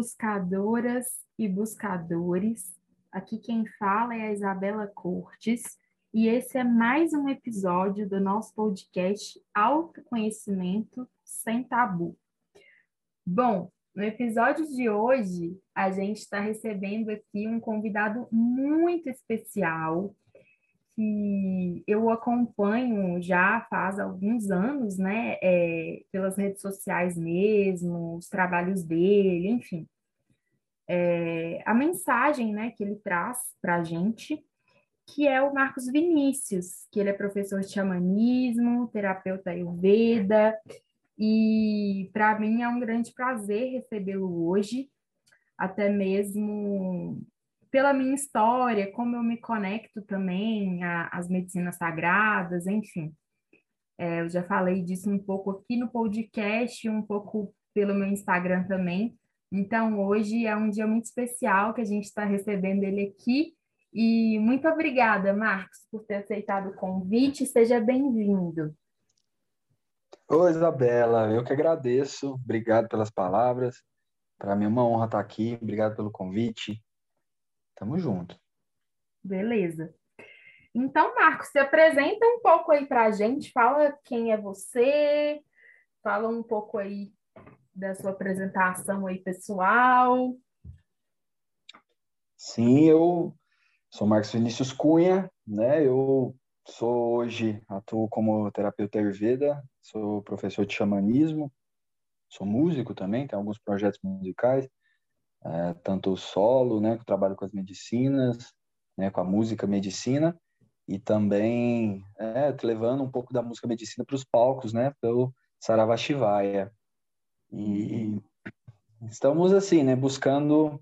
buscadoras e buscadores. Aqui quem fala é a Isabela Cortes e esse é mais um episódio do nosso podcast Autoconhecimento Sem Tabu. Bom, no episódio de hoje, a gente está recebendo aqui um convidado muito especial que eu acompanho já faz alguns anos, né, é, pelas redes sociais mesmo, os trabalhos dele, enfim. É, a mensagem, né, que ele traz para a gente, que é o Marcos Vinícius, que ele é professor de xamanismo, terapeuta ayurveda, e para mim é um grande prazer recebê-lo hoje, até mesmo pela minha história, como eu me conecto também às medicinas sagradas, enfim. É, eu já falei disso um pouco aqui no podcast, um pouco pelo meu Instagram também. Então, hoje é um dia muito especial que a gente está recebendo ele aqui. E muito obrigada, Marcos, por ter aceitado o convite. Seja bem-vindo. Oi, Isabela, eu que agradeço. Obrigado pelas palavras. Para mim é uma honra estar aqui. Obrigado pelo convite. Tamo junto. Beleza. Então, Marcos, se apresenta um pouco aí para a gente, fala quem é você, fala um pouco aí da sua apresentação aí pessoal. Sim, eu sou Marcos Vinícius Cunha, né? Eu sou hoje, atuo como terapeuta Ayurveda, sou professor de xamanismo, sou músico também, tenho alguns projetos musicais é, tanto solo, né, que eu trabalho com as medicinas, né, com a música medicina, e também é, levando um pouco da música medicina para os palcos, né, pelo Saravashivaya. E estamos assim, né, buscando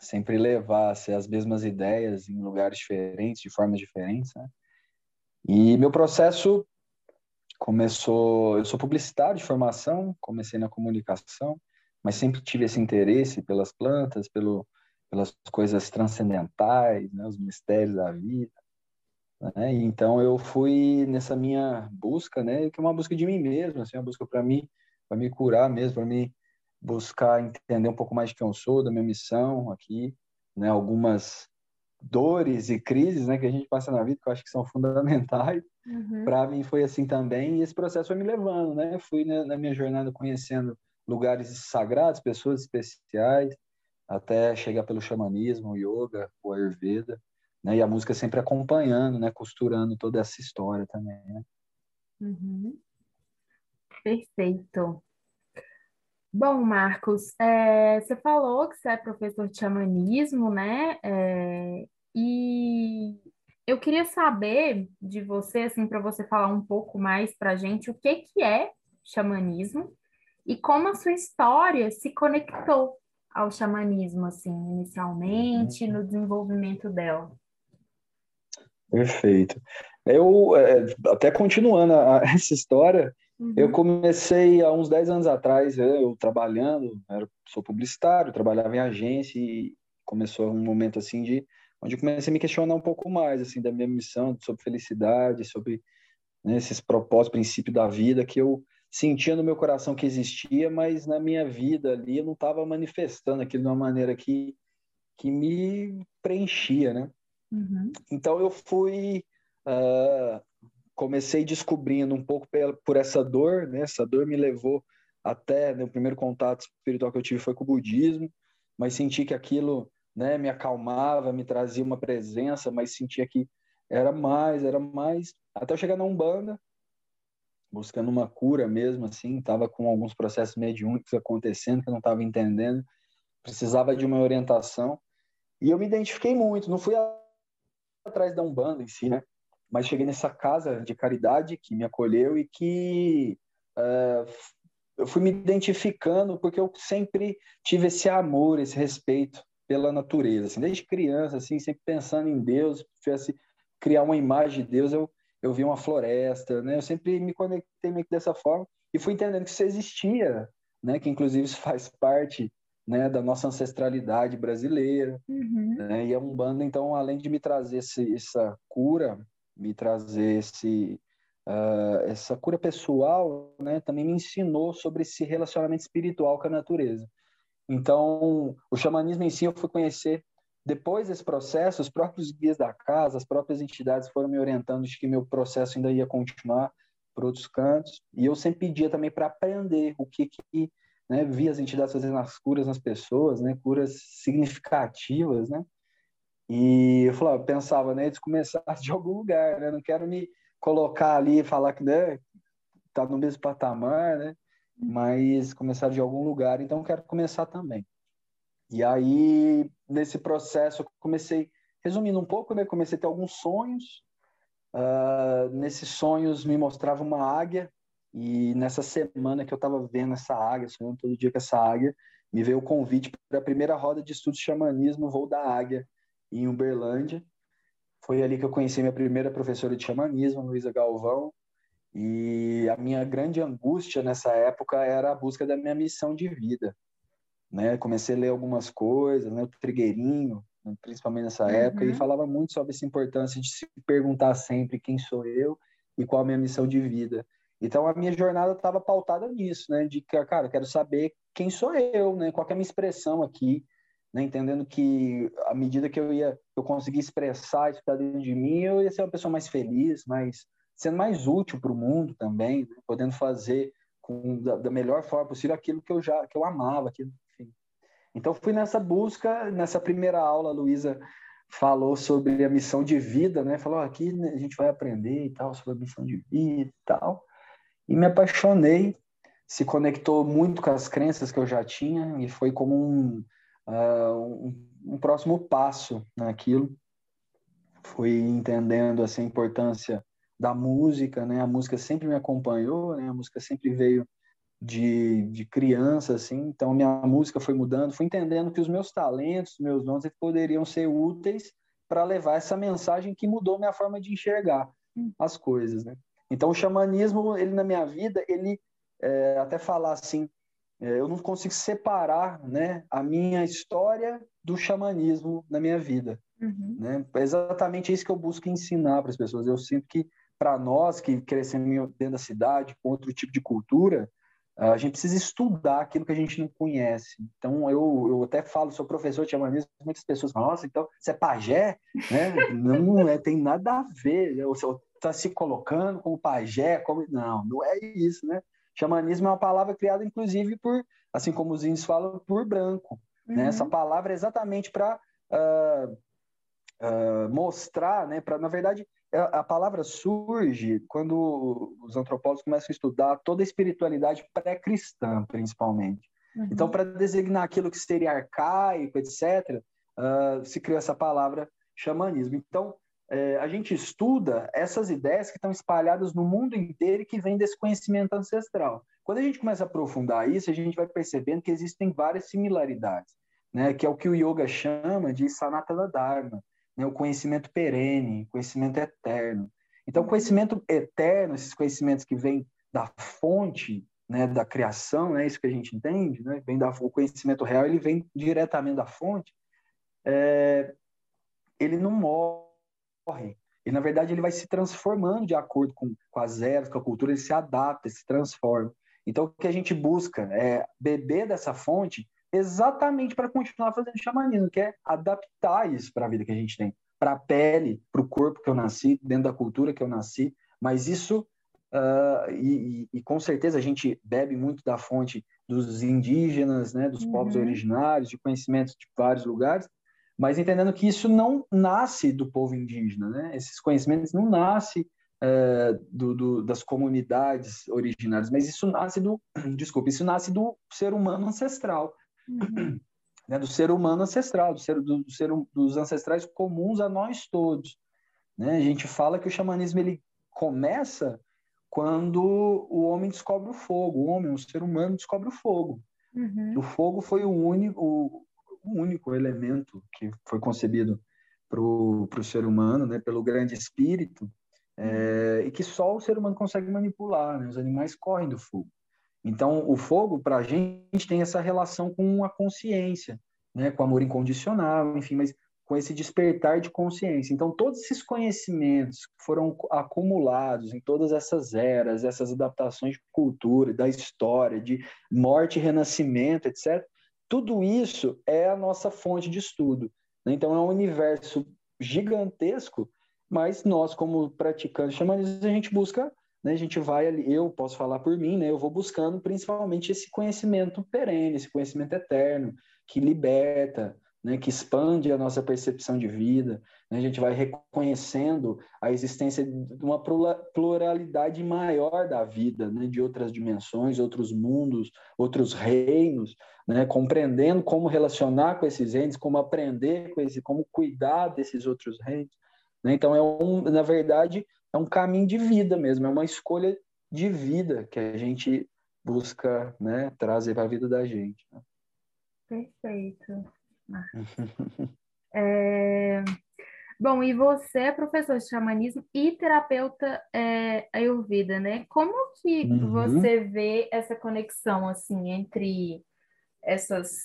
sempre levar assim, as mesmas ideias em lugares diferentes, de formas diferentes, né? E meu processo começou, eu sou publicitário de formação, comecei na comunicação, mas sempre tive esse interesse pelas plantas, pelo, pelas coisas transcendentais, né, os mistérios da vida. Né? Então eu fui nessa minha busca, né, que é uma busca de mim mesmo, assim, uma busca para mim, para me curar mesmo, para me buscar entender um pouco mais de quem eu sou, da minha missão aqui, né, algumas dores e crises, né, que a gente passa na vida, que eu acho que são fundamentais. Uhum. Para mim foi assim também, e esse processo foi me levando, né? Fui na, na minha jornada conhecendo lugares sagrados, pessoas especiais, até chegar pelo xamanismo, o yoga, o ayurveda, né? E a música sempre acompanhando, né? Costurando toda essa história também, né? Uhum. Perfeito. Bom, Marcos, é, você falou que você é professor de xamanismo, né? É, e eu queria saber de você, assim, para você falar um pouco mais para gente o que que é xamanismo e como a sua história se conectou ao xamanismo, assim, inicialmente, uhum. no desenvolvimento dela. Perfeito. Eu, é, até continuando a, essa história, uhum. eu comecei há uns 10 anos atrás, eu, trabalhando, era, sou publicitário, trabalhava em agência e começou um momento assim de onde eu comecei a me questionar um pouco mais assim da minha missão, sobre felicidade, sobre né, esses propósitos, princípios da vida que eu sentia no meu coração que existia, mas na minha vida ali eu não estava manifestando aquilo de uma maneira que, que me preenchia, né? Uhum. Então eu fui, uh, comecei descobrindo um pouco por essa dor, né? Essa dor me levou até, né, o primeiro contato espiritual que eu tive foi com o budismo, mas senti que aquilo, né, me acalmava, me trazia uma presença, mas sentia que era mais, era mais, até eu chegar na Umbanda, buscando uma cura mesmo, assim, estava com alguns processos mediúnicos acontecendo que eu não estava entendendo, precisava de uma orientação, e eu me identifiquei muito, não fui atrás da Umbanda em si, né, mas cheguei nessa casa de caridade que me acolheu e que uh, eu fui me identificando porque eu sempre tive esse amor, esse respeito pela natureza, assim, desde criança, assim, sempre pensando em Deus, se tivesse criar uma imagem de Deus, eu eu vi uma floresta, né? Eu sempre me conectei meio que dessa forma e fui entendendo que isso existia, né? Que inclusive isso faz parte, né? Da nossa ancestralidade brasileira, uhum. né? E a Umbanda, então, além de me trazer esse, essa cura, me trazer esse uh, essa cura pessoal, né? Também me ensinou sobre esse relacionamento espiritual com a natureza. Então, o xamanismo em si eu fui conhecer depois desse processo, os próprios guias da casa, as próprias entidades foram me orientando de que meu processo ainda ia continuar por outros cantos. E eu sempre pedia também para aprender o que que, né, via as entidades fazendo as curas nas pessoas, né, curas significativas, né? E eu falava, pensava, né, de começar de algum lugar, né? Não quero me colocar ali e falar que né, tá no mesmo patamar, né? Mas começar de algum lugar, então quero começar também. E aí, nesse processo, eu comecei, resumindo um pouco, né? Comecei a ter alguns sonhos. Uh, nesses sonhos me mostrava uma águia e nessa semana que eu estava vendo essa águia, sonhando todo dia com essa águia, me veio o convite para a primeira roda de estudos de xamanismo, Voo da Águia, em Uberlândia. Foi ali que eu conheci minha primeira professora de xamanismo, Luísa Galvão, e a minha grande angústia nessa época era a busca da minha missão de vida. Né? Comecei a ler algumas coisas, né? o Trigueirinho, principalmente nessa uhum. época, e falava muito sobre essa importância de se perguntar sempre quem sou eu e qual a minha missão de vida. Então a minha jornada estava pautada nisso, né? De que, cara, eu quero saber quem sou eu, né? Qual é a minha expressão aqui, né? Entendendo que à medida que eu ia, eu conseguir expressar isso está dentro de mim, eu ia ser uma pessoa mais feliz, mais sendo mais útil para o mundo também, né? podendo fazer com da, da, melhor forma possível aquilo que eu já que eu amava, aquilo. Então fui nessa busca, nessa primeira aula, a Luísa falou sobre a missão de vida, né? Falou aqui né, a gente vai aprender e tal sobre a missão de vida e tal. E me apaixonei, se conectou muito com as crenças que eu já tinha e foi como um, uh, um, um, próximo passo naquilo. Fui entendendo essa importância da música, né? A música sempre me acompanhou, né? A música sempre veio de, de criança, assim. Então, minha música foi mudando. Fui entendendo que os meus talentos, meus dons, poderiam ser úteis para levar essa mensagem que mudou minha forma de enxergar hum. as coisas, né? Então, o xamanismo, ele na minha vida, ele é, até falar assim, é, eu não consigo separar né, a minha história do xamanismo na minha vida. Uhum. Né? É exatamente isso que eu busco ensinar para as pessoas. Eu sinto que, para nós que crescemos dentro da cidade, com outro tipo de cultura, a gente precisa estudar aquilo que a gente não conhece. Então, eu, eu até falo, sou professor de xamanismo, muitas pessoas falam, nossa, então você é pajé? Né? não é, tem nada a ver. Você está se colocando como pajé, como... Não, não é isso, né? Xamanismo é uma palavra criada, inclusive, por, assim como os índios falam, por branco. Uhum. Né? Essa uhum. palavra é exatamente para uh, uh, mostrar, né? Pra, na verdade, a, a palavra surge quando os antropólogos começam a estudar toda a espiritualidade pré-cristã, principalmente. Uhum. Então, para designar aquilo que seria arcaico, etc., uh, se criou essa palavra xamanismo. Então, é, a gente estuda essas ideias que estão espalhadas no mundo inteiro e que vêm desse conhecimento ancestral. Quando a gente começa a aprofundar isso, a gente vai percebendo que existem várias similaridades, né? que é o que o yoga chama de sanatana dharma, né? o conhecimento perene, conhecimento eterno. Então, conhecimento eterno, esses conhecimentos que vêm da fonte, né, da criação, é né, isso que a gente entende, né, vem da, o conhecimento real, ele vem diretamente da fonte, é, ele não morre morre. E, na verdade, ele vai se transformando de acordo com, com as eras, com a cultura, ele se adapta, se transforma. Então, o que a gente busca é beber dessa fonte exatamente para continuar fazendo xamanismo, que é adaptar isso para a vida que a gente tem, para a pele, para o corpo que eu nasci, dentro da cultura que eu nasci. Mas isso, uh, e, e, com certeza a gente bebe muito da fonte dos indígenas, né, dos uhum. povos originários, de conhecimentos de vários lugares, mas entendendo que isso não nasce do povo indígena, né? Esses conhecimentos não nascem é, do, do, das comunidades originárias, mas isso nasce do, desculpa, isso nasce do ser humano ancestral, uhum. né? Do ser humano ancestral, do ser, do, do ser dos ancestrais comuns a nós todos, né? A gente fala que o xamanismo ele começa quando o homem descobre o fogo, o homem, o ser humano descobre o fogo. Uhum. O fogo foi o único, um único elemento que foi concebido para o ser humano, né, pelo grande espírito, é, e que só o ser humano consegue manipular. Né? Os animais correm do fogo. Então, o fogo, para a gente, tem essa relação com a consciência, né? com amor incondicional, enfim, mas com esse despertar de consciência. Então, todos esses conhecimentos que foram acumulados em todas essas eras, essas adaptações de cultura, da história, de morte e renascimento, etc., tudo isso é a nossa fonte de estudo. Né? Então, é um universo gigantesco, mas nós, como praticantes xamanistas, a gente busca, né? a gente vai ali, eu posso falar por mim, né? eu vou buscando principalmente esse conhecimento perene, esse conhecimento eterno, que liberta, né, que expande a nossa percepção de vida. Né, a gente vai reconhecendo a existência de uma pluralidade maior da vida, né, de outras dimensões, outros mundos, outros reinos, né, compreendendo como relacionar com esses reinos, como aprender com esse, como cuidar desses outros reinos. Né. Então, é um, na verdade, é um caminho de vida mesmo, é uma escolha de vida que a gente busca né, trazer para a vida da gente. Né. Perfeito. É... Bom, e você é professor de xamanismo e terapeuta é, Ayurveda, né? Como que uhum. você vê essa conexão, assim, entre essas,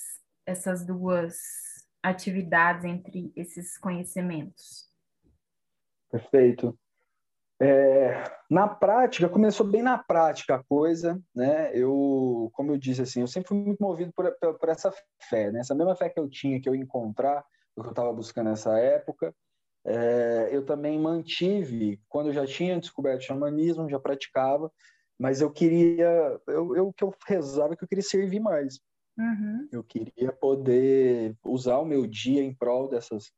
essas duas atividades, entre esses conhecimentos? Perfeito. É, na prática, começou bem na prática a coisa, né? Eu, como eu disse assim, eu sempre fui muito movido por, por, por essa fé, né? Essa mesma fé que eu tinha, que eu ia encontrar, o que eu estava buscando nessa época, é, eu também mantive, quando eu já tinha descoberto o xamanismo, já praticava, mas eu queria, eu, eu que eu rezava que eu queria servir mais. Uhum. Eu queria poder usar o meu dia em prol dessas,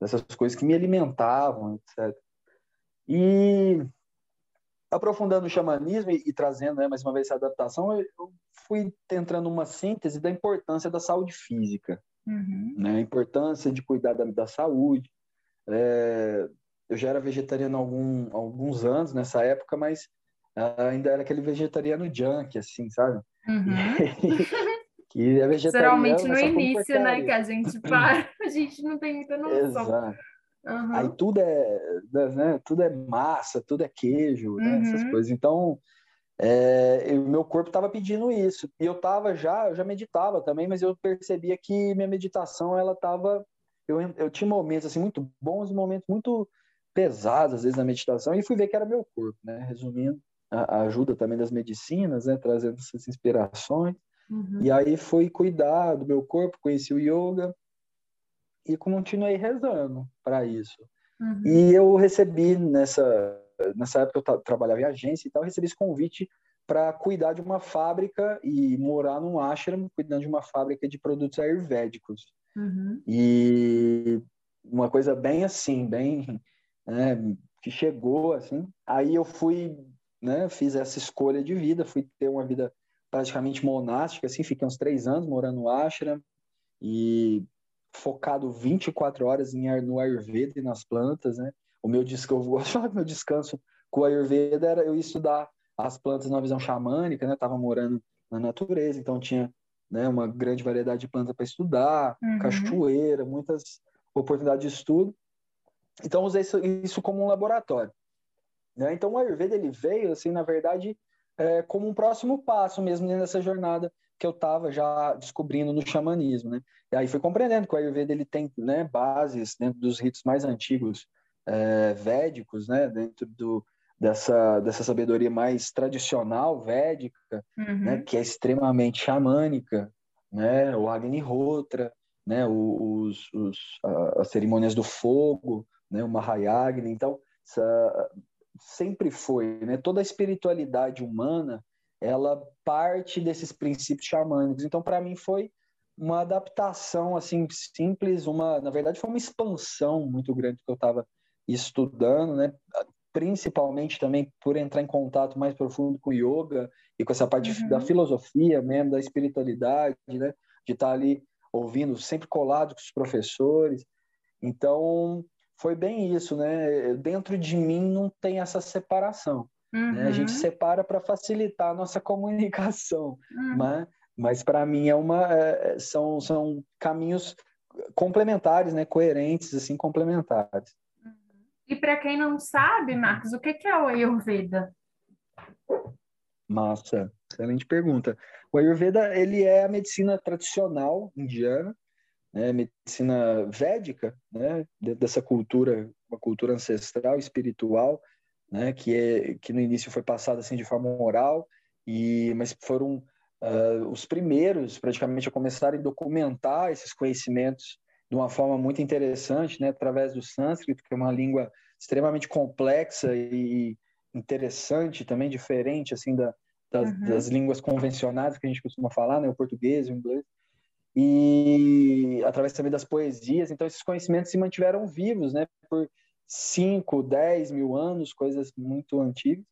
dessas coisas que me alimentavam, etc. E aprofundando o xamanismo e, e trazendo né, mais uma vez essa adaptação, eu, eu fui entrando uma síntese da importância da saúde física, uhum. né, a importância de cuidar da, da saúde. É, eu já era vegetariano há algum, alguns anos nessa época, mas ainda era aquele vegetariano junk, assim, sabe? Uhum. que é vegetariano. Geralmente no início, né, que a gente para, a gente não tem muita noção. Exato. Uhum. Aí tudo é, né, tudo é massa, tudo é queijo, né, uhum. essas coisas. Então, é, o meu corpo estava pedindo isso. E eu estava já, eu já meditava também, mas eu percebia que minha meditação, ela estava... Eu, eu tinha momentos, assim, muito bons momentos muito pesados, às vezes, na meditação, e fui ver que era meu corpo, né? Resumindo, a, a ajuda também das medicinas, né? Trazendo essas inspirações. Uhum. E aí fui cuidar do meu corpo, conheci o yoga, e continuei rezando para isso. Uhum. E eu recebi nessa nessa época eu trabalhava em agência e tal, recebi esse convite para cuidar de uma fábrica e morar num ashram, cuidando de uma fábrica de produtos ayurvédicos. Uhum. E uma coisa bem assim, bem né, que chegou assim. Aí eu fui, né, fiz essa escolha de vida, fui ter uma vida praticamente monástica, assim, fiquei uns três anos morando no ashram e focado 24 horas em, no Ayurveda e nas plantas, né? O meu descanso, eu gosto de meu descanso com o Ayurveda era eu estudar as plantas na visão xamânica, né? Tava morando na natureza, então tinha né, uma grande variedade de plantas para estudar, uhum. cachoeira, muitas oportunidades de estudo. Então usei isso, isso como um laboratório. Né? Então o Ayurveda ele veio assim, na verdade, é, como um próximo passo mesmo dessa jornada que eu estava já descobrindo no xamanismo, né? E aí fui compreendendo que o Ayurveda ele tem né, bases dentro dos ritos mais antigos é, védicos, né? Dentro do, dessa, dessa sabedoria mais tradicional védica, uhum. né? Que é extremamente xamânica, né? O Agnihotra, né? Os, os, as cerimônias do fogo, né? O Mahayagni. Então, essa, sempre foi, né? Toda a espiritualidade humana ela parte desses princípios xamânicos. Então, para mim, foi uma adaptação assim simples, uma, na verdade, foi uma expansão muito grande que eu estava estudando, né? Principalmente também por entrar em contato mais profundo com o yoga e com essa parte uhum. da filosofia mesmo, da espiritualidade, né? De estar tá ali ouvindo, sempre colado com os professores. Então, foi bem isso, né? Dentro de mim não tem essa separação. Uhum. Né? A gente uhum. separa para facilitar a nossa comunicação, uhum. mas, mas para mim é uma, é, é, são, são caminhos complementares, né? coerentes, assim, complementares. Uhum. E para quem não sabe, Marcos, o que é o Ayurveda? Massa, excelente pergunta. O Ayurveda ele é a medicina tradicional indiana, né, medicina védica, né, dessa cultura, uma cultura ancestral, espiritual, né, que é que no início foi passado assim de forma oral e mas foram uh, os primeiros, praticamente, a começarem a documentar esses conhecimentos de uma forma muito interessante, né, através do sânscrito, que é uma língua extremamente complexa e interessante, também diferente assim da, das, uhum. das, línguas convencionais que a gente costuma falar, né, o português, o inglês, e através também das poesias. Então esses conhecimentos se mantiveram vivos, né, por 5, 10 mil anos, coisas muito antigas.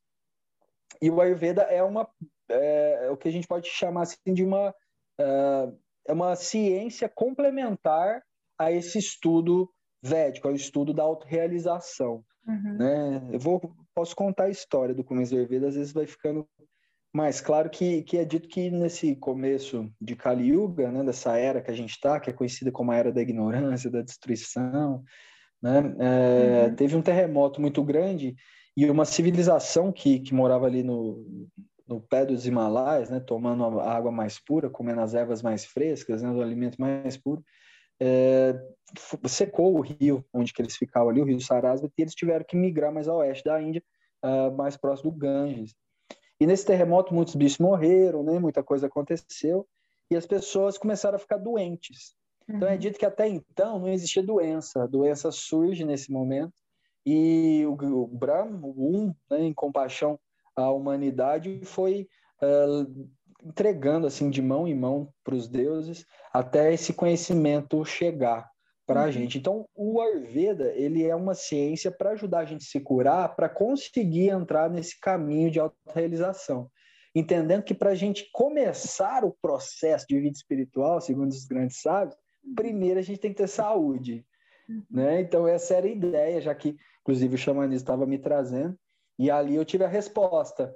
E o Ayurveda é uma é, é o que a gente pode chamar assim de uma é, é uma ciência complementar a esse estudo védico, ao estudo da autorrealização. Uhum. Né? Eu vou, posso contar a história do Cumes Ayurveda, às vezes vai ficando mais claro que, que é dito que nesse começo de Kali Yuga, né, dessa era que a gente está, que é conhecida como a era da ignorância, da destruição, né, é, uhum. teve um terremoto muito grande e uma civilização que, que morava ali no, no pé dos Himalaias, né, tomando a água mais pura, comendo as ervas mais frescas, né, o alimento mais puro, é, secou o rio onde eles ficavam ali, o rio Sarasvati, e eles tiveram que migrar mais a oeste da Índia, uh, mais próximo do Ganges. E nesse terremoto muitos bichos morreram, né? Muita coisa aconteceu e as pessoas começaram a ficar doentes. Então é uhum. dito que até então não existia doença, a doença surge nesse momento e o, o Brahma, o Um, né, em compaixão à humanidade, foi uh, entregando assim de mão em mão para os deuses até esse conhecimento chegar para a uhum. gente. Então, o Ayurveda ele é uma ciência para ajudar a gente a se curar, para conseguir entrar nesse caminho de autorrealização. Entendendo que para a gente começar o processo de vida espiritual, segundo os grandes sábios. Primeiro a gente tem que ter saúde. Uhum. Né? Então, essa era a ideia, já que, inclusive, o xamanismo estava me trazendo, e ali eu tive a resposta.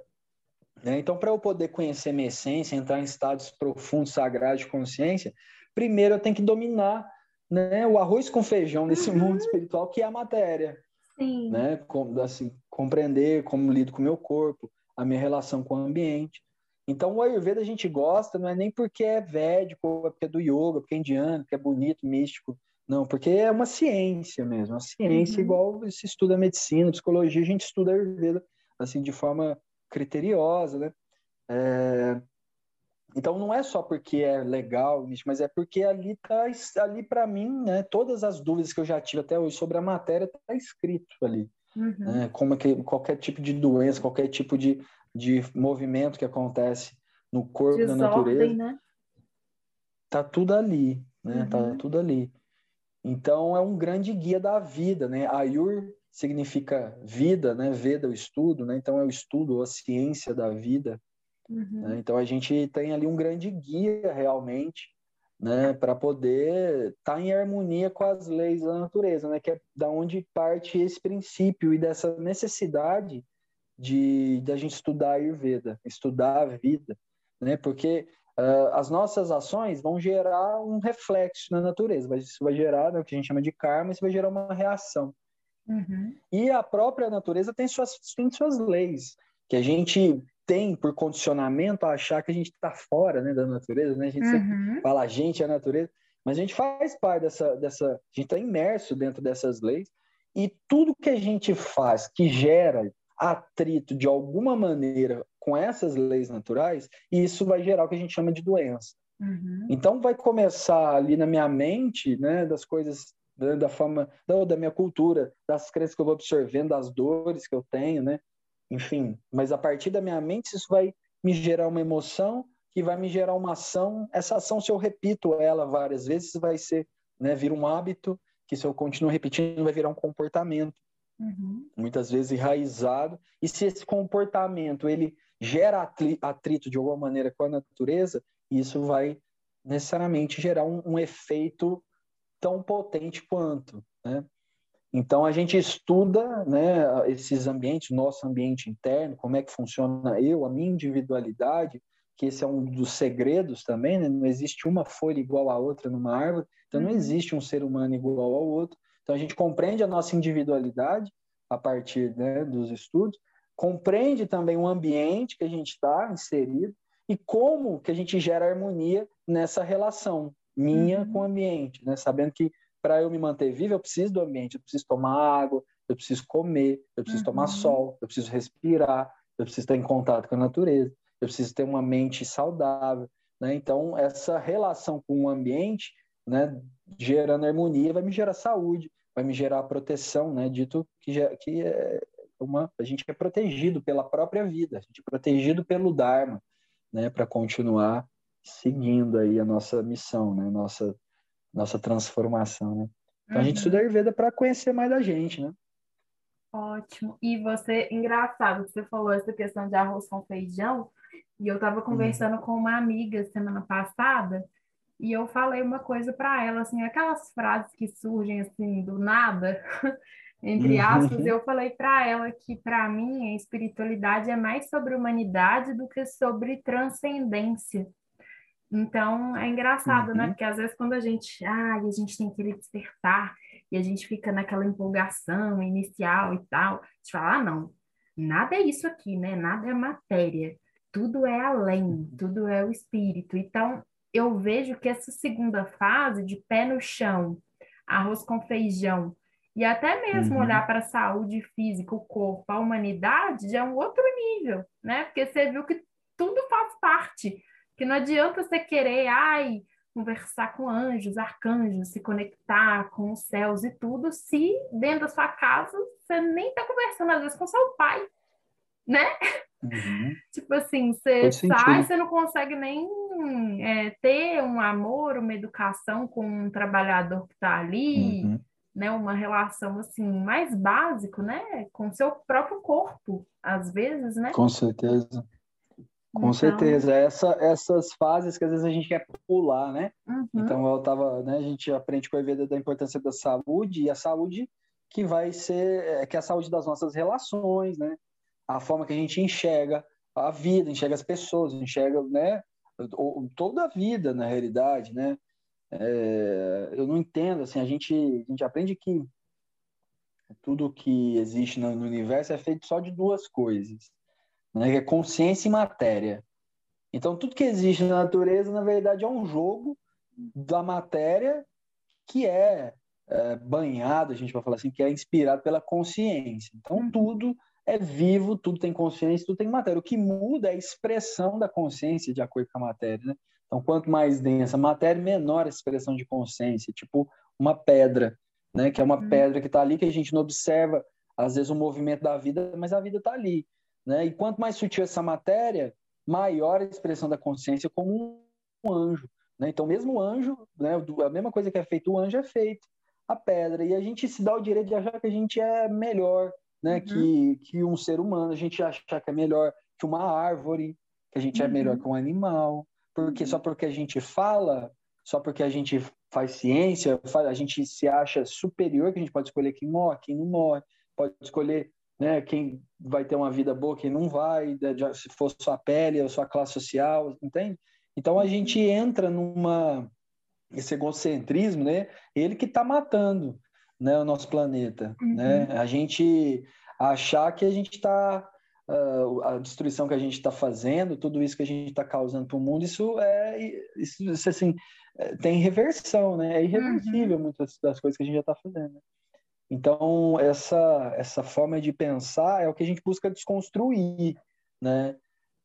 Né? Então, para eu poder conhecer minha essência, entrar em estados profundos, sagrados de consciência, primeiro eu tenho que dominar né, o arroz com feijão nesse uhum. mundo espiritual, que é a matéria. Sim. Né? Com, assim, compreender como lido com o meu corpo, a minha relação com o ambiente. Então, o Ayurveda a gente gosta, não é nem porque é védico, é porque é do yoga, porque é indiano, porque é bonito, místico. Não, porque é uma ciência mesmo, uma ciência uhum. igual se estuda medicina, psicologia, a gente estuda Ayurveda assim de forma criteriosa, né? É... Então não é só porque é legal, mas é porque ali tá ali para mim, né? Todas as dúvidas que eu já tive até hoje sobre a matéria tá escrito ali, uhum. né? Como é que qualquer tipo de doença, qualquer tipo de, de movimento que acontece no corpo Desordem, da natureza, né? tá tudo ali, né? Tá uhum. Tá tudo ali. Então é um grande guia da vida, né? Ayur significa vida, né? Veda, o estudo, né? Então é o estudo, a ciência da vida. Uhum. Né? Então a gente tem ali um grande guia realmente, né? Para poder estar tá em harmonia com as leis da natureza, né? Que é da onde parte esse princípio e dessa necessidade de da gente estudar a Ayurveda, estudar a vida, né? Porque uh, as nossas ações vão gerar um reflexo na natureza, mas isso vai gerar né, o que a gente chama de karma, isso vai gerar uma reação. Uhum. E a própria natureza tem suas, tem suas leis, que a gente tem por condicionamento a achar que a gente está fora né, da natureza, né? A gente uhum. fala a gente é a natureza, mas a gente faz parte dessa, dessa a gente está imerso dentro dessas leis e tudo que a gente faz que gera atrito de alguma maneira com essas leis naturais, isso vai gerar o que a gente chama de doença. Uhum. Então vai começar ali na minha mente, né, das coisas né, da forma da, da minha cultura, das crenças que eu vou absorvendo, das dores que eu tenho, né? Enfim, mas a partir da minha mente isso vai me gerar uma emoção que vai me gerar uma ação. Essa ação, se eu repito ela várias vezes, vai ser, né, vira um hábito que se eu continuo repetindo vai virar um comportamento. Uhum. Muitas vezes enraizado. E se esse comportamento ele gera atrito de alguma maneira com a natureza, isso vai necessariamente gerar um, um efeito tão potente quanto, né? Então a gente estuda, né, esses ambientes, nosso ambiente interno, como é que funciona eu, a minha individualidade, que esse é um dos segredos também, né? Não existe uma folha igual à outra numa árvore, então não uhum. existe um ser humano igual ao outro. Então a gente compreende a nossa individualidade a partir né, dos estudos, compreende também o ambiente que a gente está inserido e como que a gente gera harmonia nessa relação minha uhum. com o ambiente, né? Sabendo que para eu me manter vivo, eu preciso do ambiente, eu preciso tomar água, eu preciso comer, eu preciso uhum. tomar sol, eu preciso respirar, eu preciso estar em contato com a natureza. eu preciso ter uma mente saudável, né? Então, essa relação com o ambiente, né, gerando harmonia, vai me gerar saúde, vai me gerar proteção, né? Dito que, já, que é uma, a gente é protegido pela própria vida, a gente é protegido pelo Dharma, né? Para continuar seguindo aí a nossa missão, né? Nossa, nossa transformação, né? Então, uhum. a gente estuda uhum. Ayurveda para conhecer mais da gente, né? Ótimo. E você, engraçado, você falou essa questão de arroz com feijão, e eu estava uhum. conversando uhum. com uma amiga semana passada, e eu falei uma coisa para ela, assim, aquelas frases que surgem assim do nada, entre uhum. aspas, eu falei para ela que para mim a espiritualidade é mais sobre humanidade do que sobre transcendência. Então é engraçado, né? uhum. né? Porque às vezes quando a gente, ah, a gente tem que despertar e a gente fica naquela empolgação inicial e tal, a gente fala, ah, não, nada é isso aqui, né? Nada é matéria, tudo é além, uhum. tudo é o espírito. Então eu vejo que essa segunda fase de pé no chão, arroz com feijão, e até mesmo uhum. olhar para a saúde física, o corpo, a humanidade, já é um outro nível, né? Porque você viu que tudo faz parte. Que não adianta você querer, ai, conversar com anjos, arcanjos, se conectar com os céus e tudo, se dentro da sua casa você nem está conversando, às vezes, com seu pai, né? Uhum. tipo assim, você sai, você não consegue nem é, ter um amor, uma educação com um trabalhador que está ali, uhum. né? Uma relação assim mais básico, né? Com seu próprio corpo, às vezes, né? Com certeza. Com então... certeza, Essa, essas fases que às vezes a gente quer pular, né? Uhum. Então eu tava, né? A gente aprende com a vida da importância da saúde e a saúde que vai ser, é, que é a saúde das nossas relações, né? a forma que a gente enxerga a vida, enxerga as pessoas, enxerga, né, toda a vida na realidade, né? É, eu não entendo, assim, a gente, a gente aprende que tudo que existe no, universo é feito só de duas coisas, né? Que é consciência e matéria. Então, tudo que existe na natureza, na verdade, é um jogo da matéria que é, é banhado, a gente vai falar assim, que é inspirado pela consciência. Então, tudo é vivo, tudo tem consciência, tudo tem matéria. O que muda é a expressão da consciência de acordo com a matéria, né? Então, quanto mais densa a matéria, menor a expressão de consciência, tipo uma pedra, né? Que é uma hum. pedra que está ali, que a gente não observa, às vezes, o movimento da vida, mas a vida está ali, né? E quanto mais sutil essa matéria, maior a expressão da consciência como um anjo, né? Então, mesmo o anjo, né? A mesma coisa que é feito o anjo é feito a pedra. E a gente se dá o direito de achar que a gente é melhor, né? Uhum. Que, que um ser humano, a gente achar que é melhor que uma árvore, que a gente uhum. é melhor uhum. que um animal, porque só porque a gente fala, só porque a gente faz ciência, a gente se acha superior, que a gente pode escolher quem morre, quem não morre, pode escolher né, quem vai ter uma vida boa, quem não vai, se for sua pele ou sua classe social, entende? Então a gente uhum. entra numa esse egocentrismo, né? Ele que está matando né, o nosso planeta. Uhum. Né? A gente achar que a gente está. Uh, a destruição que a gente está fazendo, tudo isso que a gente está causando para o mundo, isso é isso, isso assim é, tem reversão, né? É irreversível uhum. muitas das coisas que a gente já está fazendo. Então essa essa forma de pensar é o que a gente busca desconstruir, né?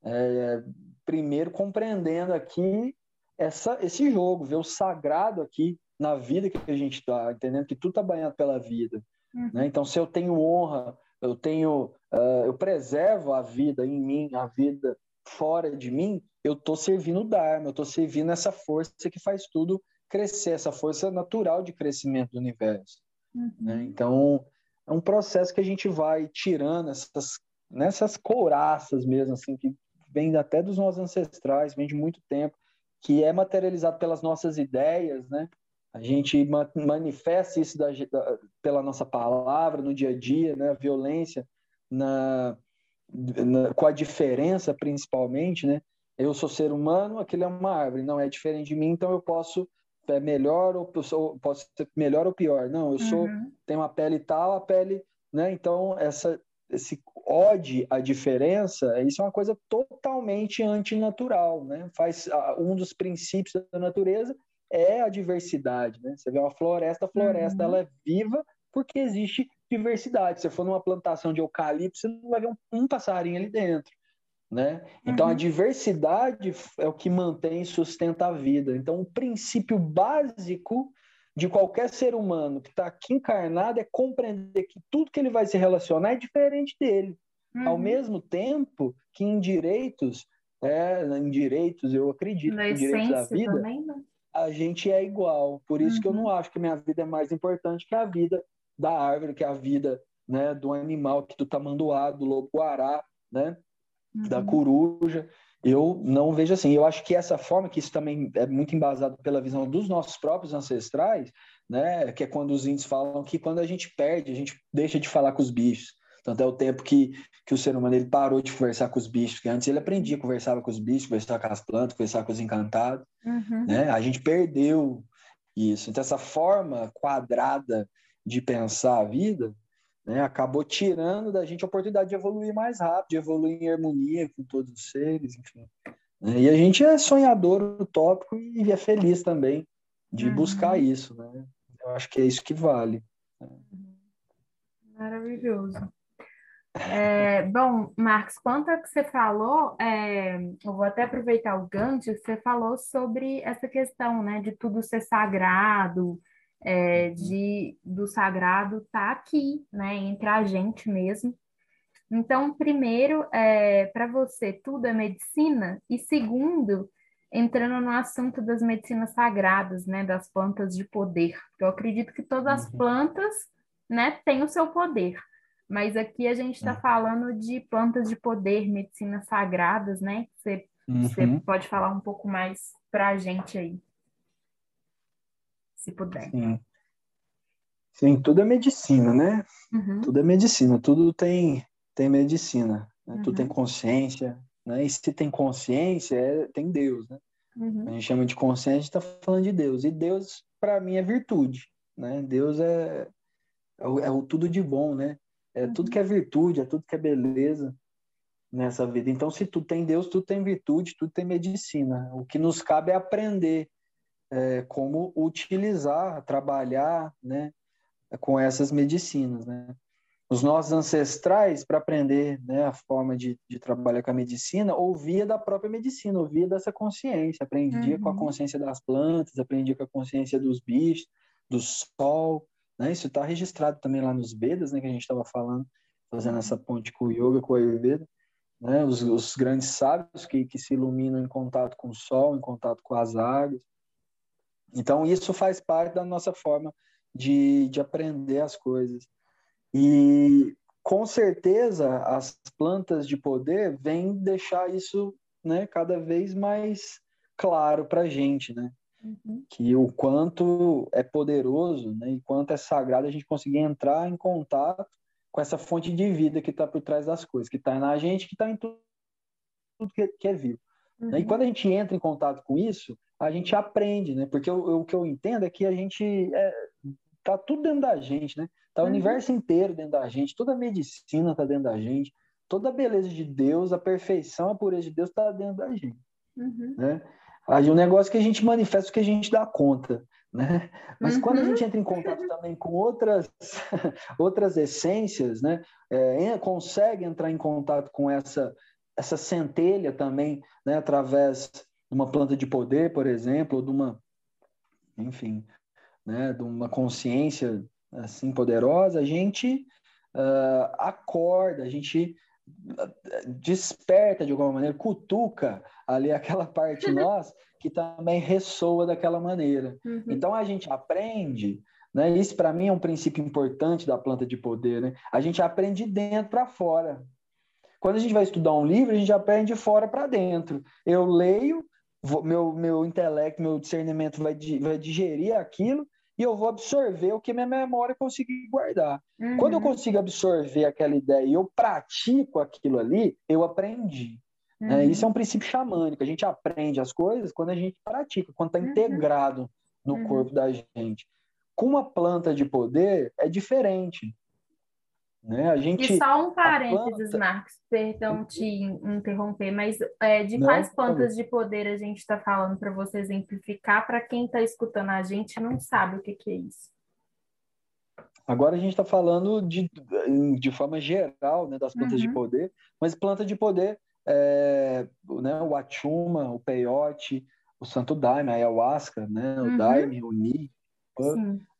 É, primeiro compreendendo aqui essa, esse jogo, ver o sagrado aqui na vida que a gente está, entendendo que tudo está banhado pela vida. Uhum. Né? Então, se eu tenho honra, eu tenho, uh, eu preservo a vida em mim, a vida fora de mim, eu estou servindo o Dharma, eu estou servindo essa força que faz tudo crescer, essa força natural de crescimento do universo. Uhum. Né? Então, é um processo que a gente vai tirando essas, nessas couraças mesmo, assim, que vem até dos nossos ancestrais, vem de muito tempo, que é materializado pelas nossas ideias, né? A gente ma manifesta isso da, da, pela nossa palavra no dia a dia, né? A violência na, na, com a diferença principalmente, né? Eu sou ser humano, aquilo é uma árvore, não é diferente de mim, então eu posso é melhor ou posso ser melhor ou pior. Não, eu sou uhum. tenho uma pele tal, a pele, né? Então essa esse ode à diferença, isso é uma coisa totalmente antinatural, né? Faz um dos princípios da natureza é a diversidade, né? Você vê uma floresta, a floresta uhum. ela é viva porque existe diversidade. Se for numa plantação de eucalipto, você não vai ver um, um passarinho ali dentro. né? Então uhum. a diversidade é o que mantém e sustenta a vida. Então o princípio básico de qualquer ser humano que está aqui encarnado é compreender que tudo que ele vai se relacionar é diferente dele. Uhum. Ao mesmo tempo que em direitos, é, em direitos eu acredito, Na em direitos da vida, também, né? A gente é igual. Por isso uhum. que eu não uhum. acho que minha vida é mais importante que a vida da árvore, que a vida né, do animal, que do tamanduá, do lobo-guará, né, uhum. da coruja. Eu não vejo assim. Eu acho que essa forma, que isso também é muito embasado pela visão dos nossos próprios ancestrais, né, que é quando os índios falam que quando a gente perde, a gente deixa de falar com os bichos. Tanto é o tempo que, que o ser humano ele parou de conversar com os bichos, que antes ele aprendia, conversava com os bichos, conversava com as plantas, conversava com os encantados. Uhum. Né? A gente perdeu isso. Então, essa forma quadrada de pensar a vida, né, acabou tirando da gente a oportunidade de evoluir mais rápido, de evoluir em harmonia com todos os seres, enfim. Né? E a gente é sonhador, utópico e é feliz também de uhum. buscar isso, né? Eu acho que é isso que vale. Maravilhoso. É, bom, Marcos, quanto a que você falou, é, eu vou até aproveitar o gancho, você falou sobre essa questão, né, de tudo ser sagrado, é, de do sagrado estar tá aqui, né, entre a gente mesmo. Então, primeiro, é, para você, tudo é medicina, e segundo, entrando no assunto das medicinas sagradas, né, das plantas de poder, eu acredito que todas as uhum. plantas, né, têm o seu poder, mas aqui a gente está uhum. falando de plantas de poder, medicinas sagradas, né? Você, uhum. você pode falar um pouco mais para a gente aí se puder. Sim. Sim, tudo é medicina, né? Uhum. Tudo é medicina, tudo tem, tem medicina, né? uhum. tudo tem consciência, né? E se tem consciência, é, tem Deus, né? Uhum. A gente chama de consciência, está falando de Deus. E Deus, para mim, é virtude, né? Deus é, é o, é, o, tudo de bom, né? É tudo que é virtude, é tudo que é beleza nessa vida. Então, se tu tem Deus, tu tem virtude, tu tem medicina. O que nos cabe é aprender é, como utilizar, trabalhar né, com essas medicinas. Né? Os nossos ancestrais, para aprender né, a forma de, de, trabalhar com a medicina, ouvia da própria medicina, ouvia dessa consciência, aprendia uhum. com a uhum. consciência das plantas, aprendia com a consciência dos bichos, do sol. Né? Isso está registrado também lá nos Vedas, né, que a gente estava falando, fazendo essa ponte com o Yoga, com o Ayurveda. Né? Os, os grandes sábios que, que se iluminam em contato com o sol, em contato com as águas. Então, isso faz parte da nossa forma de, de aprender as coisas. E, com certeza, as plantas de poder vêm deixar isso né, cada vez mais claro para a gente, né? Uhum. Que o quanto é poderoso né, e quanto é sagrado a gente conseguir entrar em contato com essa fonte de vida que está por trás das coisas, que está na gente, que está em tudo, tudo que, que é vivo. Uhum. E quando a gente entra em contato com isso, a gente aprende, né? Porque o que eu entendo é que a gente é, tá tudo dentro da gente, né? Tá o uhum. universo inteiro dentro da gente, toda a medicina tá dentro da gente, toda a beleza de Deus, a perfeição, a pureza de Deus tá dentro da gente, uhum. né? Aí o negócio que a gente manifesta o que a gente dá conta, né? Mas uhum. quando a gente entra em contato também com outras outras essências, né? É, consegue entrar em contato com essa essa centelha também, né? Através uma planta de poder, por exemplo, ou de uma, enfim, né, de uma consciência assim poderosa, a gente uh, acorda, a gente desperta de alguma maneira, cutuca ali aquela parte nós que também ressoa daquela maneira. Uhum. Então a gente aprende, né? Isso para mim é um princípio importante da planta de poder, né? A gente aprende de dentro para fora. Quando a gente vai estudar um livro, a gente aprende de fora para dentro. Eu leio, meu, meu intelecto, meu discernimento vai, vai digerir aquilo e eu vou absorver o que minha memória conseguir guardar. Uhum. Quando eu consigo absorver aquela ideia e eu pratico aquilo ali, eu aprendi. Né? Uhum. Isso é um princípio xamânico. A gente aprende as coisas quando a gente pratica, quando está uhum. integrado no uhum. corpo da gente. Com uma planta de poder é diferente. Né? A gente, e só um parênteses, planta... Marcos, perdão te interromper, mas é, de não, quais plantas de poder a gente está falando para você exemplificar, para quem está escutando a gente não sabe o que, que é isso? Agora a gente está falando de, de forma geral né, das plantas uhum. de poder, mas planta de poder é, né, o achuma, o peyote, o santo daime, a ayahuasca, né, o uhum. daime, o ni,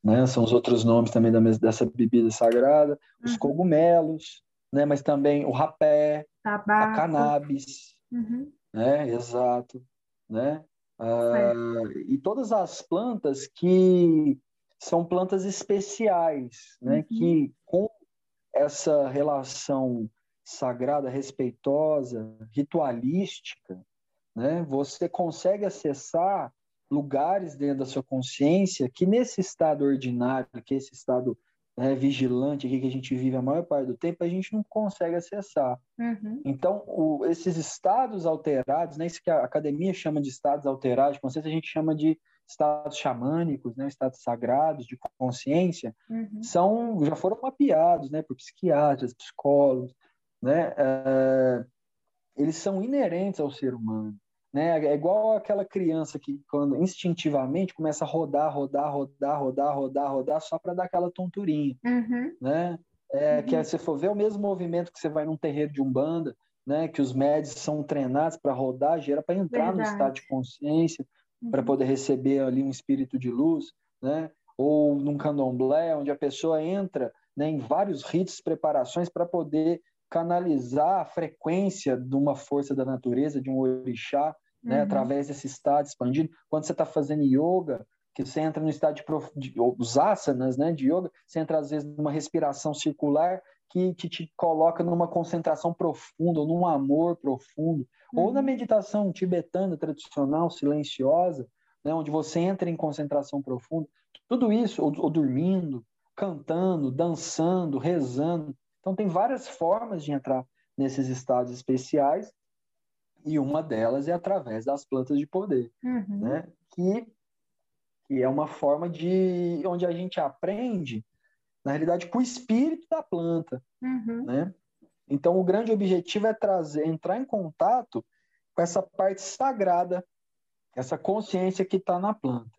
né, são os outros nomes também da, dessa bebida sagrada, uhum. os cogumelos, né, mas também o rapé, Tabaco. a cannabis, uhum. né, exato, né, uh, e todas as plantas que são plantas especiais, né, que uhum. com essa relação sagrada, respeitosa, ritualística, né, você consegue acessar lugares dentro da sua consciência que nesse estado ordinário, que é esse estado né, vigilante aqui que a gente vive a maior parte do tempo, a gente não consegue acessar. Uhum. Então, o, esses estados alterados, né, isso que a academia chama de estados alterados de consciência, a gente chama de estados xamânicos, né, estados sagrados de consciência, uhum. são já foram mapeados, né, por psiquiatras, psicólogos, né, é, eles são inerentes ao ser humano, né, é igual aquela criança que quando instintivamente começa a rodar, rodar, rodar, rodar, rodar, rodar só para dar aquela tonturinha, uhum. né, é, uhum. que é, se for ver o mesmo movimento que você vai num terreiro de umbanda, né, que os médicos são treinados para rodar, gera para entrar Verdade. no estado de consciência, uhum. para poder receber ali um espírito de luz, né? Ou num candomblé, onde a pessoa entra né, em vários ritos, preparações para poder canalizar a frequência de uma força da natureza, de um orixá, né, uhum. né, através desse estado expandido. Quando você está fazendo yoga, que você entra no estado de, prof... de os asanas, né, de yoga, você entra às vezes numa respiração circular que, que te coloca numa concentração profunda, ou num amor profundo, uhum. ou na uhum. meditação tibetana tradicional, silenciosa, né, onde você entra em concentração profunda. Tudo isso, ou, ou dormindo, cantando, dançando, rezando. Então, tem várias formas de entrar nesses estados especiais, e uma delas é através das plantas de poder, uhum. né? que, que é uma forma de onde a gente aprende na realidade, com o espírito da planta, uhum. né? Então, o grande objetivo é trazer, entrar em contato com essa parte sagrada, essa consciência que está na planta.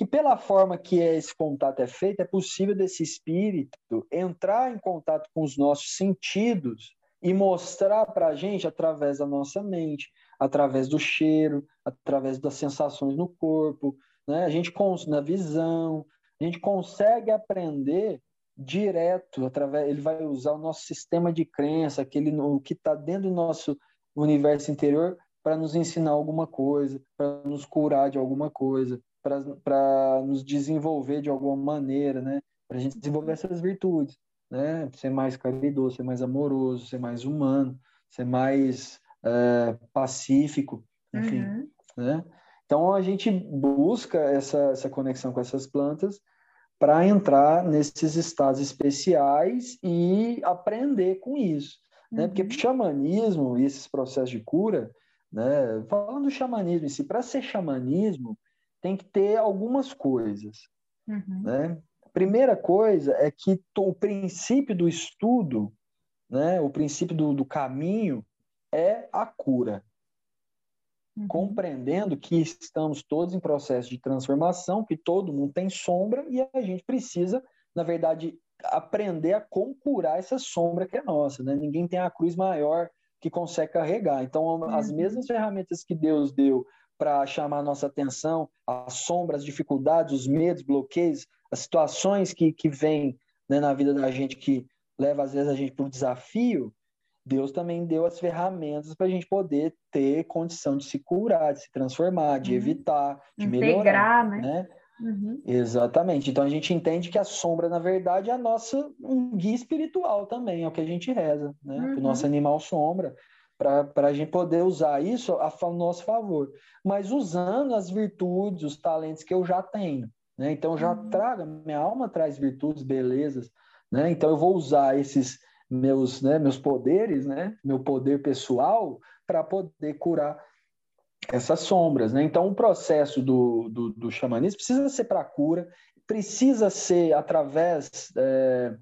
Que pela forma que esse contato é feito, é possível desse espírito entrar em contato com os nossos sentidos e mostrar para a gente através da nossa mente, através do cheiro, através das sensações no corpo, né? A gente na visão, a gente consegue aprender direto através ele vai usar o nosso sistema de crença aquele o que está dentro do nosso universo interior para nos ensinar alguma coisa para nos curar de alguma coisa para nos desenvolver de alguma maneira né para a gente desenvolver essas virtudes né ser mais caridoso ser mais amoroso ser mais humano ser mais é, pacífico enfim uhum. né então a gente busca essa, essa conexão com essas plantas para entrar nesses estados especiais e aprender com isso. Né? Porque uhum. xamanismo e esses processos de cura, né? falando do xamanismo em si, para ser xamanismo, tem que ter algumas coisas. Uhum. Né? A primeira coisa é que o princípio do estudo, né? o princípio do, do caminho, é a cura uhum. compreendendo que estamos todos em processo de transformação, que todo mundo tem sombra e a gente precisa, na verdade, aprender a concurar essa sombra que é nossa. Né? Ninguém tem a cruz maior que consegue carregar. Então, uhum. as mesmas ferramentas que Deus deu para chamar a nossa atenção, as sombras, as dificuldades, os medos, bloqueios, as situações que, que vêm né, na vida da gente que leva às vezes a gente para o desafio, Deus também deu as ferramentas para a gente poder ter condição de se curar, de se transformar, de uhum. evitar, de Integrar, melhorar. Né? né? Uhum. Exatamente. Então a gente entende que a sombra, na verdade, é a nossa um guia espiritual também, é o que a gente reza, né? Uhum. O nosso animal sombra, para a gente poder usar isso a, a nosso favor. Mas usando as virtudes, os talentos que eu já tenho. Né? Então já uhum. trago, minha alma traz virtudes, belezas. Né? Então eu vou usar esses meus, né, meus poderes, né, meu poder pessoal, para poder curar essas sombras. Né? Então, o processo do, do, do xamanismo precisa ser para cura, precisa ser através é,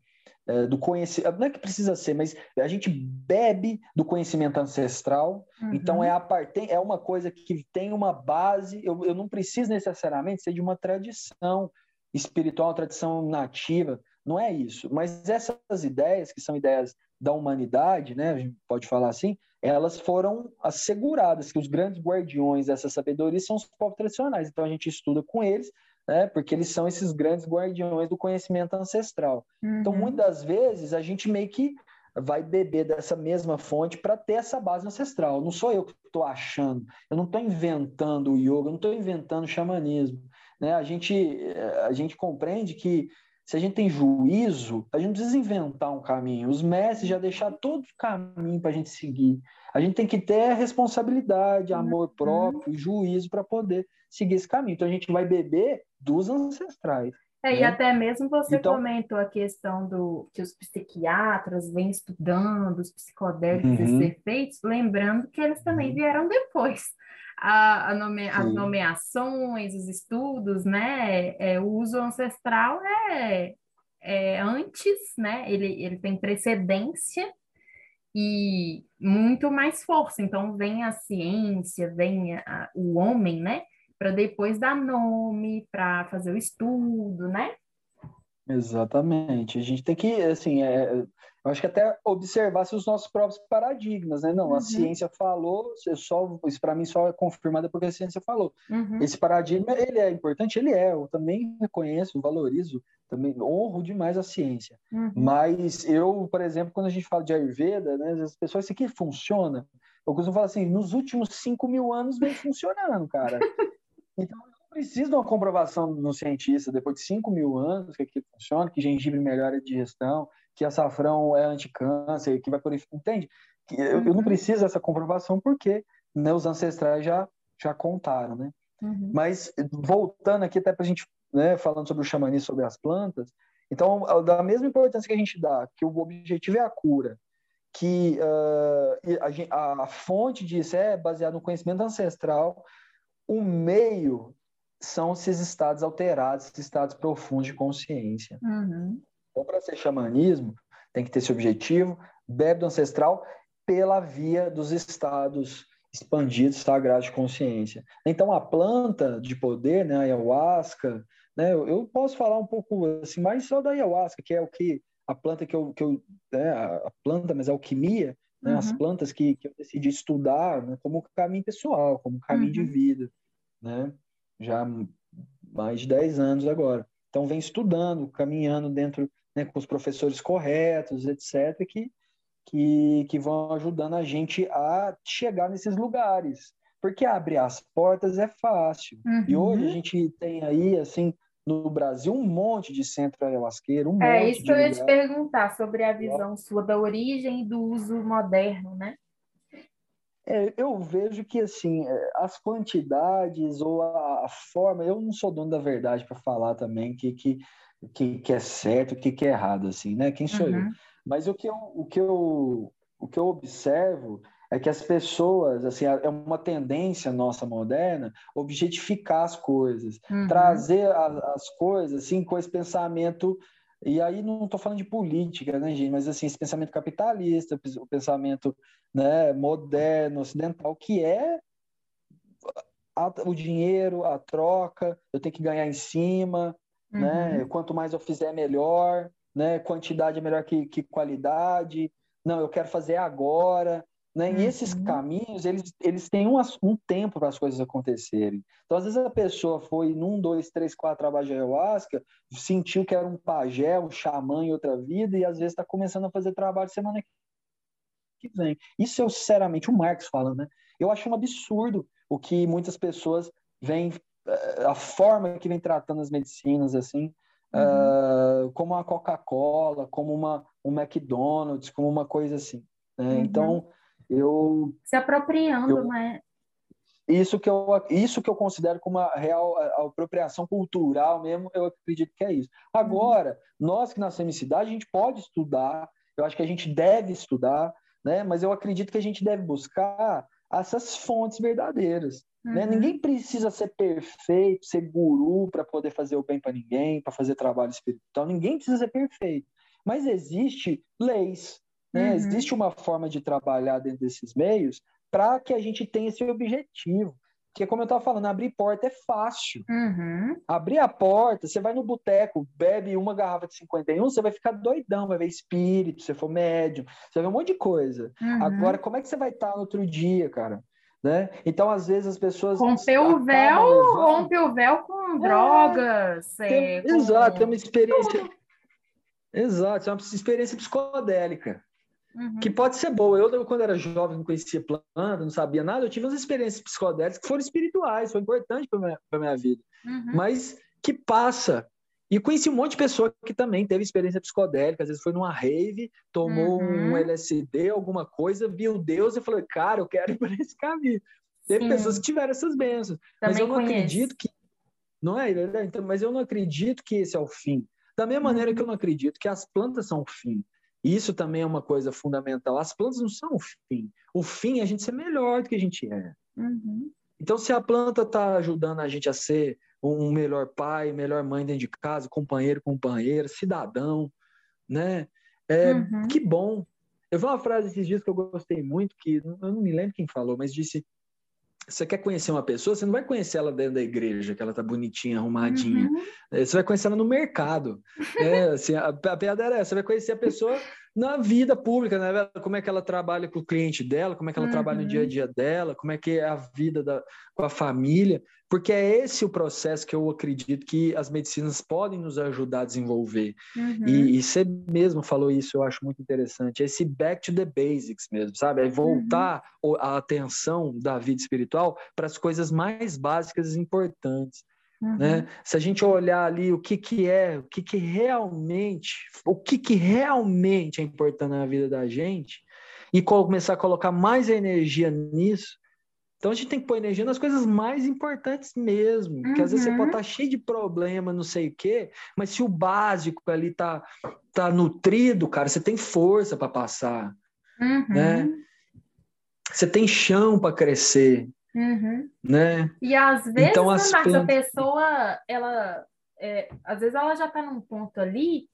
do conhecimento. Não é que precisa ser, mas a gente bebe do conhecimento ancestral. Uhum. Então, é, a parte, é uma coisa que tem uma base. Eu, eu não preciso necessariamente ser de uma tradição espiritual, tradição nativa. Não é isso. Mas essas ideias, que são ideias da humanidade, né, a gente pode falar assim, elas foram asseguradas, que os grandes guardiões dessa sabedoria são os povos tradicionais. Então a gente estuda com eles, né, porque eles são esses grandes guardiões do conhecimento ancestral. Então, uhum. Então muitas vezes a gente meio que vai beber dessa mesma fonte para ter essa base ancestral. Não sou eu que estou achando, eu não estou inventando o yoga, eu não estou inventando o xamanismo. Né? A, gente, eh, a gente compreende que se a gente tem juízo, a gente não precisa inventar um caminho. Os mestres já deixaram todo o caminho para a gente seguir. A gente tem que ter responsabilidade, amor uhum. próprio, juízo para poder seguir esse caminho. Então a gente vai beber dos ancestrais. É, né? E até mesmo você então, comentou a questão do que os psiquiatras vêm estudando os psicodélicos, uhum. esses efeitos, lembrando que eles também uhum. vieram depois a, a nome, as nomeações, os estudos, né? É, o uso ancestral é, é antes, né? Ele, ele tem precedência e muito mais força. Então vem a ciência, vem a, o homem, né? Para depois dar nome, para fazer o estudo, né? Exatamente. A gente tem que, assim, é, eu acho que até observar-se os nossos próprios paradigmas, né? Não, uhum. a ciência falou, só, isso para mim só é confirmado porque a ciência falou. Uhum. Esse paradigma, ele é importante? Ele é. Eu também reconheço, valorizo, também honro demais a ciência. Uhum. Mas eu, por exemplo, quando a gente fala de Ayurveda, né, as pessoas, isso aqui funciona? Eu costumo falar assim, nos últimos 5 mil anos vem funcionando, cara. Então, precisa de uma comprovação no cientista, depois de 5 mil anos, que aquilo funciona, que gengibre melhora a digestão, que açafrão é anticâncer, que vai purificar. Entende? Eu, eu não uhum. preciso dessa comprovação porque né, os ancestrais já, já contaram, né? Uhum. Mas, voltando aqui até para a gente, né, falando sobre o xamanismo, sobre as plantas, então, da mesma importância que a gente dá, que o objetivo é a cura, que uh, a, a, fonte disso é baseada no conhecimento ancestral, o meio são esses estados alterados, esses estados profundos de consciência. Uhum. Então, para ser xamanismo, tem que ter esse objetivo, bebe do ancestral pela via dos estados expandidos, sagrados de consciência. Então, a planta de poder, né, a ayahuasca, né, eu, posso falar um pouco assim, mais só da ayahuasca, que é o que a planta que eu, que eu né, a planta, mas a alquimia, né, uhum. as plantas que, que eu decidi estudar né, como caminho pessoal, como caminho uhum. de vida, né? já mais de 10 anos agora. Então, vem estudando, caminhando dentro, né, com os professores corretos, etc., que, que, que vão ajudando a gente a chegar nesses lugares. Porque abrir as portas é fácil. Uhum. E hoje a gente tem aí, assim, no Brasil, um monte de centro ayahuasqueiro, um É isso que eu ia te perguntar sobre a visão sua da origem e do uso moderno, né? É, eu vejo que assim é, as quantidades ou a, a forma, eu não sou dono da verdade para falar também que, que, que, que, é certo, o que, que é errado, assim, né? Quem sou uhum. eu? Mas o que eu, o que eu, o que eu observo é que as pessoas, assim, é uma tendência nossa moderna objetificar as coisas, uhum. trazer a, as coisas assim com esse pensamento e aí não estou falando de política, né, gente? Mas assim, esse pensamento capitalista, o pensamento né, moderno, ocidental, que é a, o dinheiro, a troca, eu tenho que ganhar em cima, né? uhum. né? Quanto mais eu fizer, melhor, né? Quantidade é melhor que, que qualidade. Não, eu quero fazer agora. Né? Uhum. E esses uhum. caminhos, eles, eles têm um, um tempo para as coisas acontecerem. Então, às vezes, a pessoa foi num, dois, três, quatro trabalhos de ayahuasca, sentiu que era um pajé, um xamã em outra vida, e às vezes está começando a fazer trabalho semana que vem. Isso é, sinceramente, o Marx falando, né? Eu acho um absurdo o que muitas pessoas vêm, eh, a forma que vem tratando as medicinas, assim, uhum. uh, como a Coca-Cola, como uma, um McDonald's, como uma coisa assim. Né? Uhum. Então eu se apropriando, eu, né? Isso que eu isso que eu considero como uma real apropriação cultural mesmo, eu acredito que é isso. Agora, uhum. nós que nascemos em cidade, a gente pode estudar, eu acho que a gente deve estudar, né? Mas eu acredito que a gente deve buscar essas fontes verdadeiras. Né? Uhum. Né? Ninguém precisa ser perfeito, ser guru para poder fazer o bem para ninguém, para fazer trabalho espiritual. Ninguém precisa ser perfeito. Mas existe leis, né? Uhum. Existe uma forma de trabalhar dentro desses meios para que a gente tenha esse objetivo, Porque, como eu estava falando, abrir porta é fácil. Uhum. Abrir a porta, você vai no boteco, bebe uma garrafa de 51, você vai ficar doidão, vai ver espírito, se for médium, você vai ver um monte de coisa. Uhum. Agora, como é que você vai estar no outro dia, cara? Né? Então, às vezes, as pessoas. Rompeu o véu, rompeu o véu com é, drogas. Tem, é, com... Exato, tem uma experiência. Exato, é uma experiência psicodélica. Uhum. Que pode ser boa. Eu, quando era jovem, não conhecia planta, não sabia nada, eu tive umas experiências psicodélicas que foram espirituais, foi importante para minha, minha vida. Uhum. Mas que passa. E conheci um monte de pessoa que também teve experiência psicodélica, às vezes foi numa rave, tomou uhum. um LSD, alguma coisa, viu Deus e falou: Cara, eu quero ir por esse caminho. Teve Sim. pessoas que tiveram essas bênçãos. Também mas eu não conheço. acredito que. Não é? Então, mas eu não acredito que esse é o fim. Da mesma maneira que eu uhum. não acredito que as plantas são o fim. Isso também é uma coisa fundamental. As plantas não são o fim. O fim é a gente ser melhor do que a gente é. Uhum. Então, se a planta está ajudando a gente a ser um melhor pai, melhor mãe dentro de casa, companheiro, companheira, cidadão, né? É, uhum. Que bom. Eu vi uma frase esses dias que eu gostei muito, que eu não me lembro quem falou, mas disse: você quer conhecer uma pessoa, você não vai conhecer ela dentro da igreja, que ela tá bonitinha, arrumadinha. Uhum. Você vai conhecer ela no mercado. É, assim, a, a piada era essa, você vai conhecer a pessoa na vida pública, né? Como é que ela trabalha com o cliente dela, como é que ela uhum. trabalha no dia a uhum. dia dela, como é que é a vida da, com a família, porque é esse o processo que eu acredito que as medicinas podem nos ajudar a desenvolver. Uhum. E, e, você mesmo falou isso, eu acho muito interessante, esse back to the basics mesmo, sabe? É voltar uhum. a atenção da vida espiritual para as coisas mais básicas e importantes. Uhum. Né? Se a gente olhar ali o que, que é, o que, que realmente, o que, que realmente é importante na vida da gente, e começar a colocar mais energia nisso, então a gente tem que pôr energia nas coisas mais importantes mesmo. Uhum. Que às vezes você pode estar uhum. tá cheio de problema, não sei o quê, mas se o básico ali tá, tá nutrido, cara, você tem força para passar. Uhum. Né? Você tem chão para crescer. Uhum. Né? E às vezes, então, as Marcos, a pessoa, ela, é, às vezes ela já está num ponto ali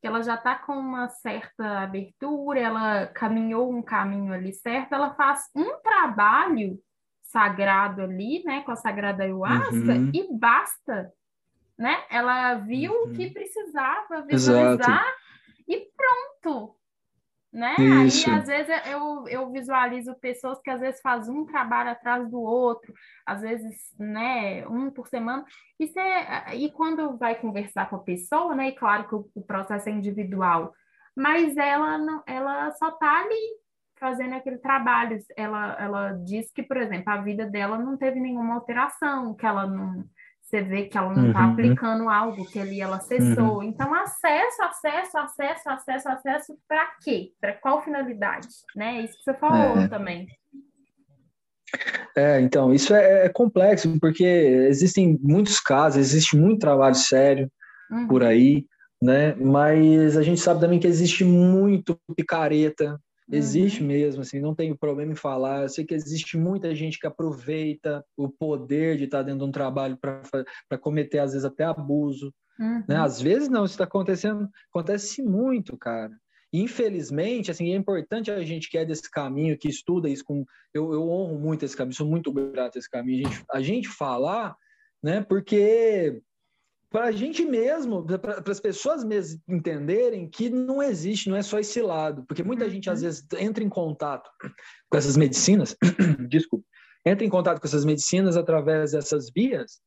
que ela já está com uma certa abertura, ela caminhou um caminho ali certo, ela faz um trabalho sagrado ali, né, com a sagrada ayahuasca uhum. e basta, né? Ela viu o que uhum. precisava visualizar Exato. e pronto, né? Isso. Aí, às vezes, eu, eu visualizo pessoas que às vezes fazem um trabalho atrás do outro, às vezes, né, um por semana, e, você, e quando vai conversar com a pessoa, né, e claro que o, o processo é individual, mas ela, não, ela só tá ali fazendo aquele trabalho, ela, ela diz que, por exemplo, a vida dela não teve nenhuma alteração, que ela não você vê que ela não está uhum. aplicando algo, que ali ela acessou. Uhum. Então, acesso, acesso, acesso, acesso, acesso, para quê? Para qual finalidade? Né? Isso que você falou é. também. É, então, isso é, é, complexo, porque existem muitos casos, existe muito trabalho sério uhum. por aí, né? Mas a gente sabe também que existe muito picareta, Existe uhum. mesmo, assim, não tenho problema em falar. Eu sei que existe muita gente que aproveita o poder de estar dentro de um trabalho para cometer, às vezes, até abuso. Né? Uhum. Né? Às vezes não, isso está acontecendo, acontece muito, cara. Infelizmente, assim, é importante a gente que é desse caminho, que estuda isso com. Eu, eu honro muito esse caminho, sou muito grato a esse caminho. A gente, a gente falar, né? Porque para a gente mesmo, para as pessoas mesmo entenderem que não existe, não é só esse lado, porque muita uhum. gente às vezes entra em contato com essas medicinas, desculpa, entra em contato com essas medicinas através dessas vias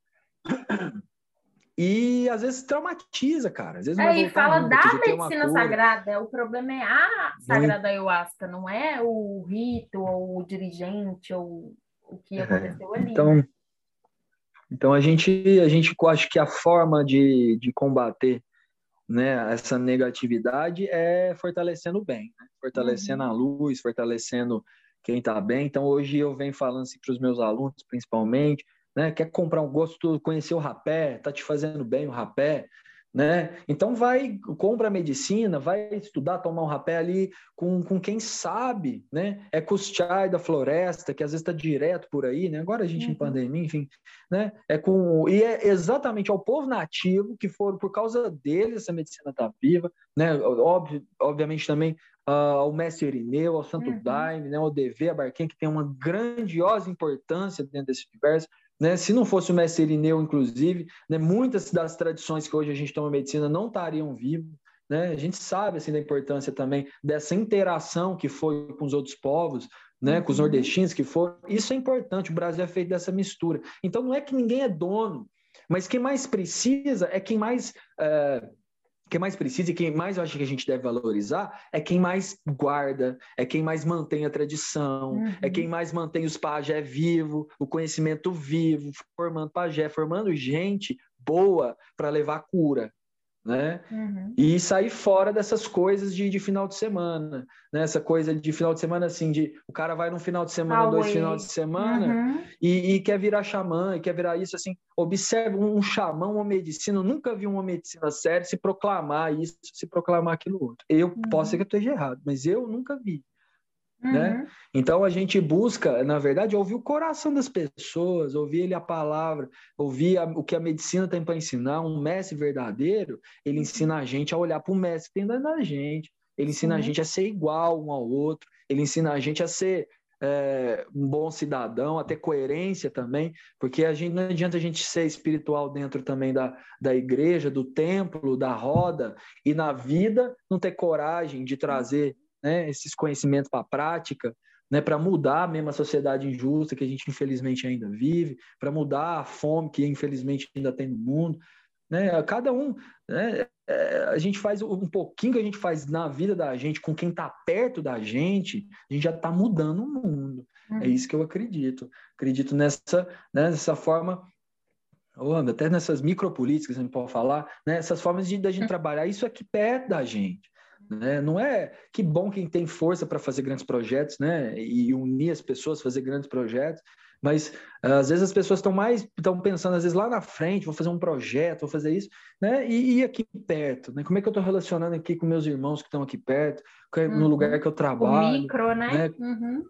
e às vezes traumatiza, cara. Às vezes é, e fala da medicina sagrada, o problema é a sagrada ayahuasca, não é o rito ou o dirigente ou o que é, aconteceu é, ali. Então? Então a gente, a gente acho que a forma de, de combater né, essa negatividade é fortalecendo o bem, né? fortalecendo uhum. a luz, fortalecendo quem está bem. Então hoje eu venho falando assim, para os meus alunos, principalmente, né, quer comprar um gosto, conhecer o rapé, tá te fazendo bem o rapé, né? Então vai, compra medicina, vai estudar, tomar um rapé ali com, com quem sabe, né? É Kuschai da floresta, que às vezes está direto por aí, né? Agora a gente uhum. em pandemia, enfim, né? É com e é exatamente ao povo nativo que foram por causa deles essa medicina tá viva, né? Óbvio, obviamente também ao mestre Irineu, ao Santo uhum. Daime, né, ao DV, a Barquinha, que tem uma grandiosa importância dentro desse universo. Né? Se não fosse o mestre Irineu, inclusive, né, muitas das tradições que hoje a gente toma medicina não estariam vivas. Né? A gente sabe assim, da importância também dessa interação que foi com os outros povos, né, com os uhum. nordestinos que foram. Isso é importante, o Brasil é feito dessa mistura. Então não é que ninguém é dono, mas quem mais precisa é quem mais. É, quem mais precisa e quem mais eu acho que a gente deve valorizar é quem mais guarda, é quem mais mantém a tradição, uhum. é quem mais mantém os pajé vivo, o conhecimento vivo, formando pajé, formando gente boa para levar cura, né? Uhum. E sair fora dessas coisas de, de final de semana, né? Essa coisa de final de semana, assim, de o cara vai num final de semana, dois final de semana uhum. e, e, quer virar xamã, e quer virar isso, assim. Observe um xamã, uma medicina, eu nunca vi uma medicina séria se proclamar isso, se proclamar aquilo outro. Eu uhum. posso ser que eu esteja errado, mas eu nunca vi. Né? Uhum. Então a gente busca, na verdade, ouvir o coração das pessoas, ouvir ele a palavra, ouvir a, o que a medicina tem para ensinar. Um mestre verdadeiro, ele ensina a gente a olhar para o mestre que tem dentro da gente. Ele ensina Sim. a gente a ser igual um ao outro. Ele ensina a gente a ser é, um bom cidadão, a ter coerência também, porque a gente não adianta a gente ser espiritual dentro também da, da igreja, do templo, da roda, e na vida não ter coragem de trazer né, esses conhecimentos para a prática, né, para mudar mesmo a sociedade injusta que a gente infelizmente ainda vive, para mudar a fome que infelizmente ainda tem no mundo. Né? Cada um, né, é, a gente faz um pouquinho que a gente faz na vida da gente, com quem está perto da gente, a gente já está mudando o mundo. É uhum. isso que eu acredito. Acredito nessa, né, nessa forma ou até nessas micropolíticas, a gente pode falar, né? essas formas de da gente uhum. trabalhar isso aqui perto da gente. Né? Não é que bom quem tem força para fazer grandes projetos, né? E unir as pessoas, fazer grandes projetos, mas às vezes as pessoas estão mais estão pensando às vezes lá na frente, vou fazer um projeto, vou fazer isso, né? E, e aqui perto, né? Como é que eu estou relacionando aqui com meus irmãos que estão aqui perto, uhum. no lugar que eu trabalho, o micro, né? né? Uhum.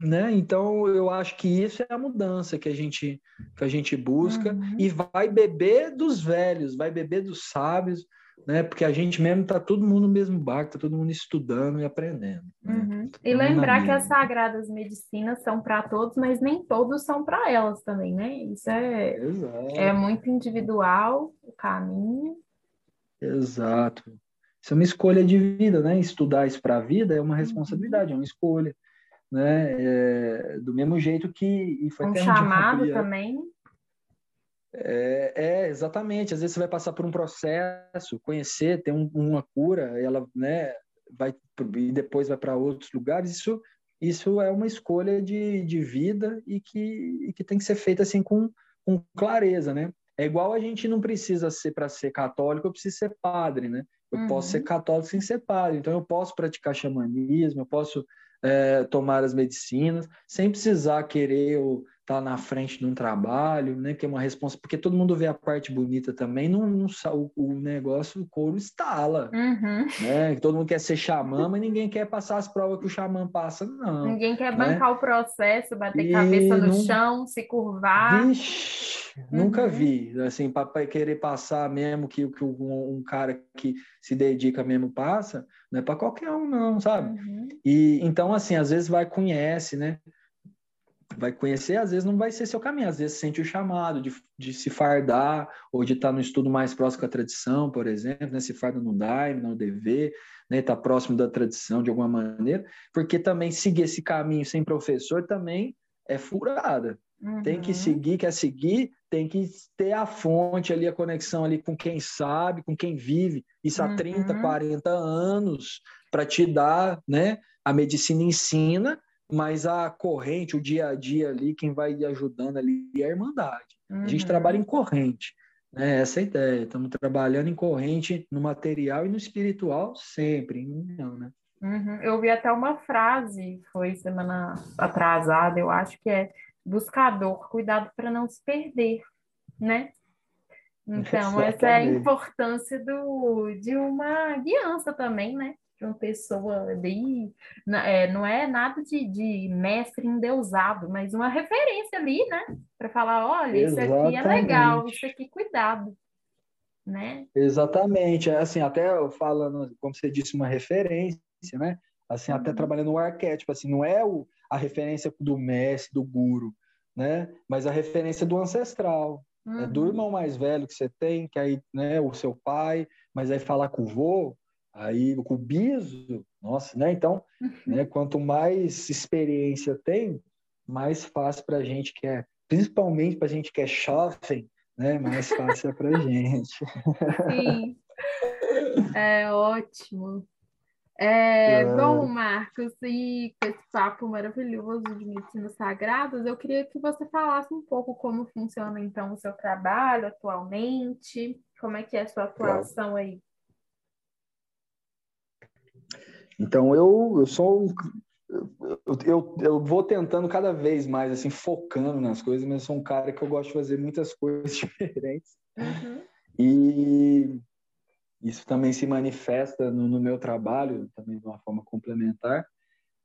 Né? Então eu acho que isso é a mudança que a gente que a gente busca uhum. e vai beber dos velhos, vai beber dos sábios, né? Porque a gente mesmo tá todo mundo no mesmo barco, tá todo mundo estudando e aprendendo. Né? Uhum. Tá e lembrar que as sagradas medicinas são para todos, mas nem todos são para elas também, né? Isso é, é muito individual o caminho. Exato. Isso é uma escolha de vida, né? Estudar isso para a vida é uma uhum. responsabilidade, é uma escolha, né? É, do mesmo jeito que e foi um chamado também. É, é, exatamente. Às vezes você vai passar por um processo, conhecer, ter um, uma cura, ela, né, vai e depois vai para outros lugares. Isso, isso é uma escolha de, de vida e que, e que tem que ser feita assim com, com clareza, né? É igual a gente não precisa ser para ser católico, eu preciso ser padre, né? Eu uhum. posso ser uhum. católico sem ser padre, então eu posso praticar xamanismo, eu posso é, tomar as medicinas, sem precisar querer ou tá na frente de um trabalho, né? Que é uma resposta, porque todo mundo vê a parte bonita também, não, não o, o negócio, o couro estala, uhum. né? Todo mundo quer ser xamã, mas ninguém quer passar as provas que o xamã passa, não. Ninguém quer né? bancar o processo, bater e cabeça no não... chão, se curvar. Vixe, uhum. nunca vi, assim, para querer passar mesmo que, que um, um, cara que se dedica mesmo passa, não é para qualquer um, não, sabe? Uhum. E então, assim, às vezes vai, conhece, né? Vai conhecer, às vezes não vai ser seu caminho, às vezes sente o chamado de, de se fardar ou de estar no estudo mais próximo a tradição, por exemplo, né? se farda no Daime, no DV, né? estar tá próximo da tradição de alguma maneira, porque também seguir esse caminho sem professor também é furada. Uhum. Tem que uhum. seguir, quer seguir, tem que ter a fonte ali, a conexão ali com quem sabe, com quem vive, isso há uhum. 30, 40 anos, para te dar, né? A medicina ensina, mas a corrente, o dia a dia ali, quem vai ajudando ali é a Irmandade. Uhum. A gente uhum. trabalha em corrente, né? Essa é a ideia. Estamos trabalhando em corrente no material e no espiritual sempre, em união, né? Uhum. Eu vi até uma frase, foi semana atrasada, eu acho que é buscador, cuidado para não se perder, né? Então, essa é a importância do, de uma guiança também, né? De uma pessoa ali, é, não é nada de, de mestre endeusado, mas uma referência ali, né? Para falar, olha, Exatamente. isso aqui é legal, isso aqui cuidado, né? Exatamente, é assim, até falando, como você disse, uma referência, né? Assim, até uhum. trabalhando o arquétipo, assim, não é o, a referência do mestre, do guru, né? Mas a referência do ancestral, uhum. né? do irmão mais velho que você tem, que aí, né, o seu pai, mas aí falar com o vô, aí o biso, nossa, né? Então, né, quanto mais experiência tem, mais fácil para a gente que é, principalmente para a gente que é jovem, né? Mais fácil é para a gente. Sim, é ótimo. É, é. Bom, Marcos, e com esse papo maravilhoso de medicinas sagradas, eu queria que você falasse um pouco como funciona então o seu trabalho atualmente, como é que é a sua atuação aí. Então, eu, eu sou eu, eu, eu, vou tentando cada vez mais, assim, focando nas coisas, mas eu sou um cara que eu gosto de fazer muitas coisas diferentes. Uhum. E isso também se manifesta no, no, meu trabalho, também de uma forma complementar.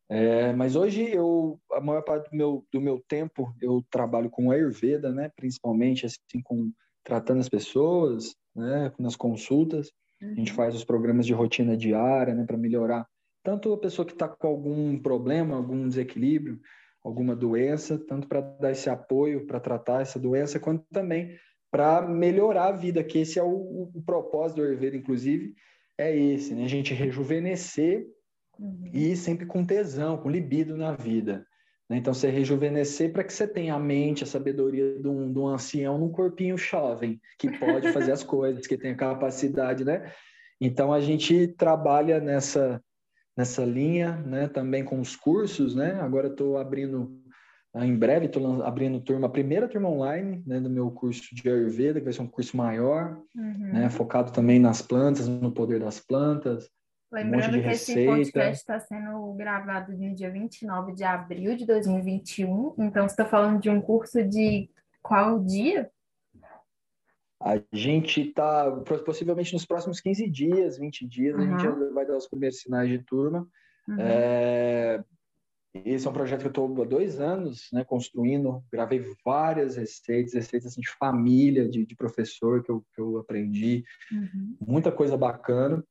É, mas hoje eu, a maior parte do meu, do meu tempo, eu trabalho com Ayurveda, né? Principalmente assim com tratando as pessoas, né? Nas consultas, uhum. a gente uhum. faz os programas de rotina diária, né? Para melhorar tanto a pessoa que está com algum problema, algum desequilíbrio, alguma doença, tanto para dar esse apoio para tratar essa doença, quanto também para melhorar a vida, que esse é o, o, propósito do Ayurveda, inclusive, é esse, né? A gente rejuvenescer uhum. e sempre com tesão, com libido na vida. Né? Então, você rejuvenescer para que você tenha a mente, a sabedoria de um, de um ancião num corpinho jovem, que pode fazer as coisas, que tem a capacidade, né? Então, a gente trabalha nessa, nessa linha, né? Também com os cursos, né? Agora estou abrindo ah, em breve estou abrindo turma, a primeira turma online né, do meu curso de Ayurveda, que vai ser um curso maior, uhum. né, focado também nas plantas, no poder das plantas. Lembrando um que receita. esse podcast está sendo gravado no dia 29 de abril de 2021, então você está falando de um curso de qual dia? A gente está, possivelmente nos próximos 15 dias, 20 dias, uhum. a gente vai dar os primeiros sinais de turma. Uhum. É, esse é um projeto que eu estou há dois anos né, construindo. Gravei várias receitas, receitas assim, de família, de, de professor que eu, que eu aprendi. Uhum. Muita coisa bacana.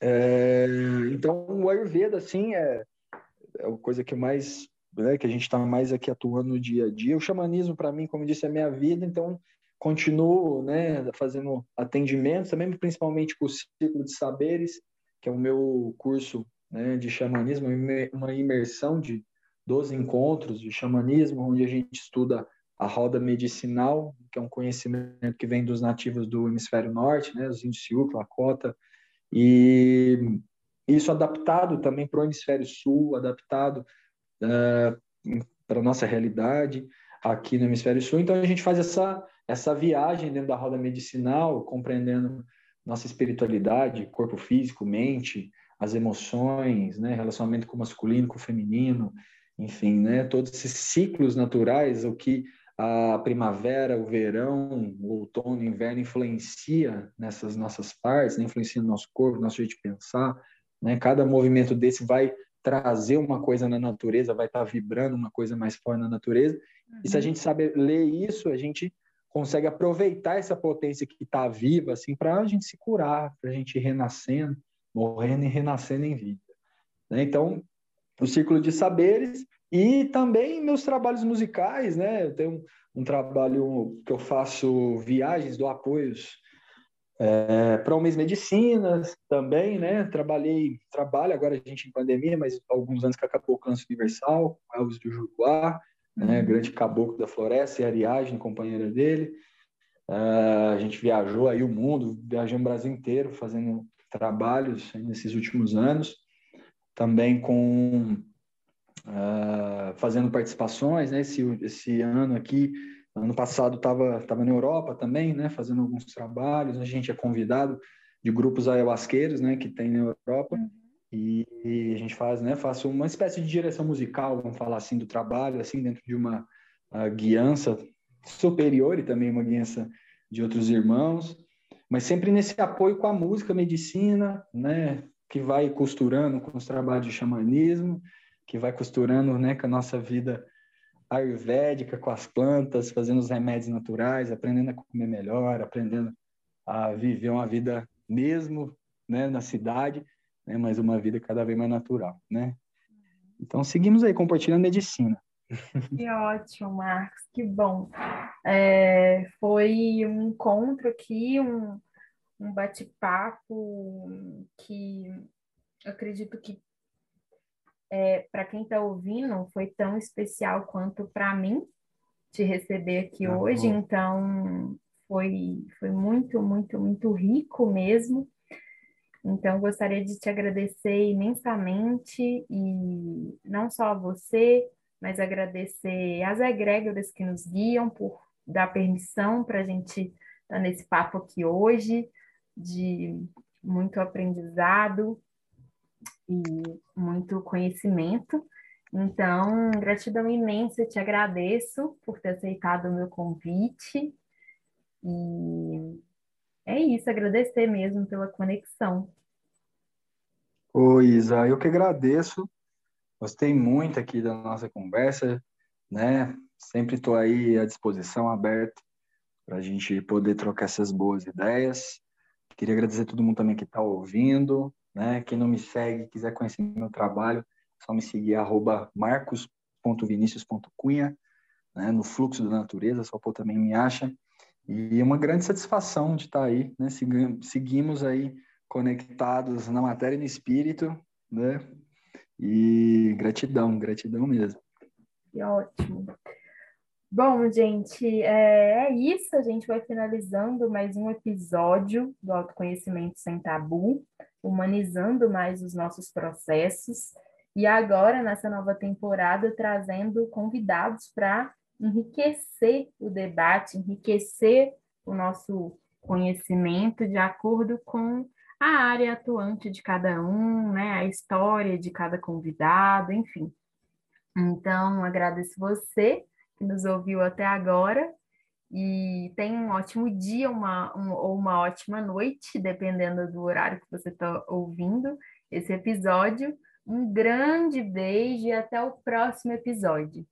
É, então, o Ayurveda, assim, é, é a coisa que mais, né, que a gente está mais aqui atuando no dia a dia. O xamanismo, para mim, como disse, é minha vida, então continuo né, fazendo atendimentos, também principalmente com o Círculo de Saberes, que é o meu curso né, de xamanismo, uma imersão de 12 encontros de xamanismo, onde a gente estuda a roda medicinal, que é um conhecimento que vem dos nativos do hemisfério norte, né, os índios Sioux, Lakota, e isso adaptado também para o hemisfério sul, adaptado uh, para a nossa realidade aqui no hemisfério sul. Então a gente faz essa, essa viagem dentro da roda medicinal, compreendendo nossa espiritualidade, corpo físico, mente, as emoções, né, relacionamento com o masculino, com o feminino, enfim, né, todos esses ciclos naturais, o que a primavera, o verão, o outono, o inverno influencia nessas nossas partes, né, influencia no nosso corpo, no nosso jeito de pensar, né, cada movimento desse vai trazer uma coisa na natureza, vai estar tá vibrando uma coisa mais forte na natureza, uhum. e se a uhum. gente sabe ler isso, a gente consegue aproveitar essa potência que está viva, assim, para a gente se curar, para a gente ir renascendo, morrendo e renascendo em vida. Né? Então, o Círculo de Saberes e também meus trabalhos musicais, né? Eu tenho um, um trabalho que eu faço viagens, do apoios é, para umas medicinas também, né? Trabalhei, trabalho agora a gente em pandemia, mas alguns anos que acabou o câncer universal, Elvis do Juruá, né? Grande caboclo da floresta e Ariagem, companheira dele. Uh, a gente viajou aí o mundo, viajamos o Brasil inteiro fazendo trabalhos nesses últimos anos, também com uh, fazendo participações, né? Esse, esse ano aqui, ano passado estava tava na Europa também, né? Fazendo alguns trabalhos. A gente é convidado de grupos ayahuasqueiros, né? Que tem na Europa. E, a gente faz, né? Faço uma espécie de direção musical, vamos falar assim, do trabalho, assim, dentro de uma uh, guiança superior e também uma guiança de outros irmãos mas sempre nesse apoio com a música, medicina, né, que vai costurando com os trabalhos de xamanismo, que vai costurando, né, com a nossa vida ayurvédica, com as plantas, fazendo os remédios naturais, aprendendo a comer melhor, aprendendo a viver uma vida mesmo, né, na cidade, né? Mas uma vida cada vez mais natural, né? Então seguimos aí compartilhando medicina. Que ótimo, Marcos, que bom. É, foi um encontro aqui, um, um bate-papo que acredito que é, para quem está ouvindo foi tão especial quanto para mim te receber aqui ah, hoje. Bom. Então foi, foi muito, muito, muito rico mesmo. Então, gostaria de te agradecer imensamente e não só a você, mas agradecer às egrégoras que nos guiam por dar permissão para a gente estar nesse papo aqui hoje, de muito aprendizado e muito conhecimento. Então, gratidão imensa, te agradeço por ter aceitado o meu convite. E é isso, agradecer mesmo pela conexão. Oi, Isa, eu que agradeço. Gostei muito aqui da nossa conversa, né? Sempre estou aí à disposição, aberto, para a gente poder trocar essas boas ideias. Queria agradecer a todo mundo também que está ouvindo, né? Quem não me segue, quiser conhecer meu trabalho, é só me seguir, arroba marcos.vinicius.cunha, né? no Fluxo da Natureza, só por também me acha. E uma grande satisfação de estar aí, né? Seguimos aí conectados na matéria e no espírito, né? E gratidão, gratidão mesmo. Que ótimo. Bom, gente, é, é, isso. A gente vai finalizando mais um episódio do Autoconhecimento Sem Tabu, humanizando mais os nossos processos. E agora, nessa nova temporada, trazendo convidados para enriquecer o debate, enriquecer o nosso conhecimento de acordo com a área atuante de cada um, né, a história de cada convidado, enfim. Então, agradeço você que nos ouviu até agora e tenha um ótimo dia uma, um, ou uma ótima noite, dependendo do horário que você está ouvindo esse episódio. Um grande beijo e até o próximo episódio.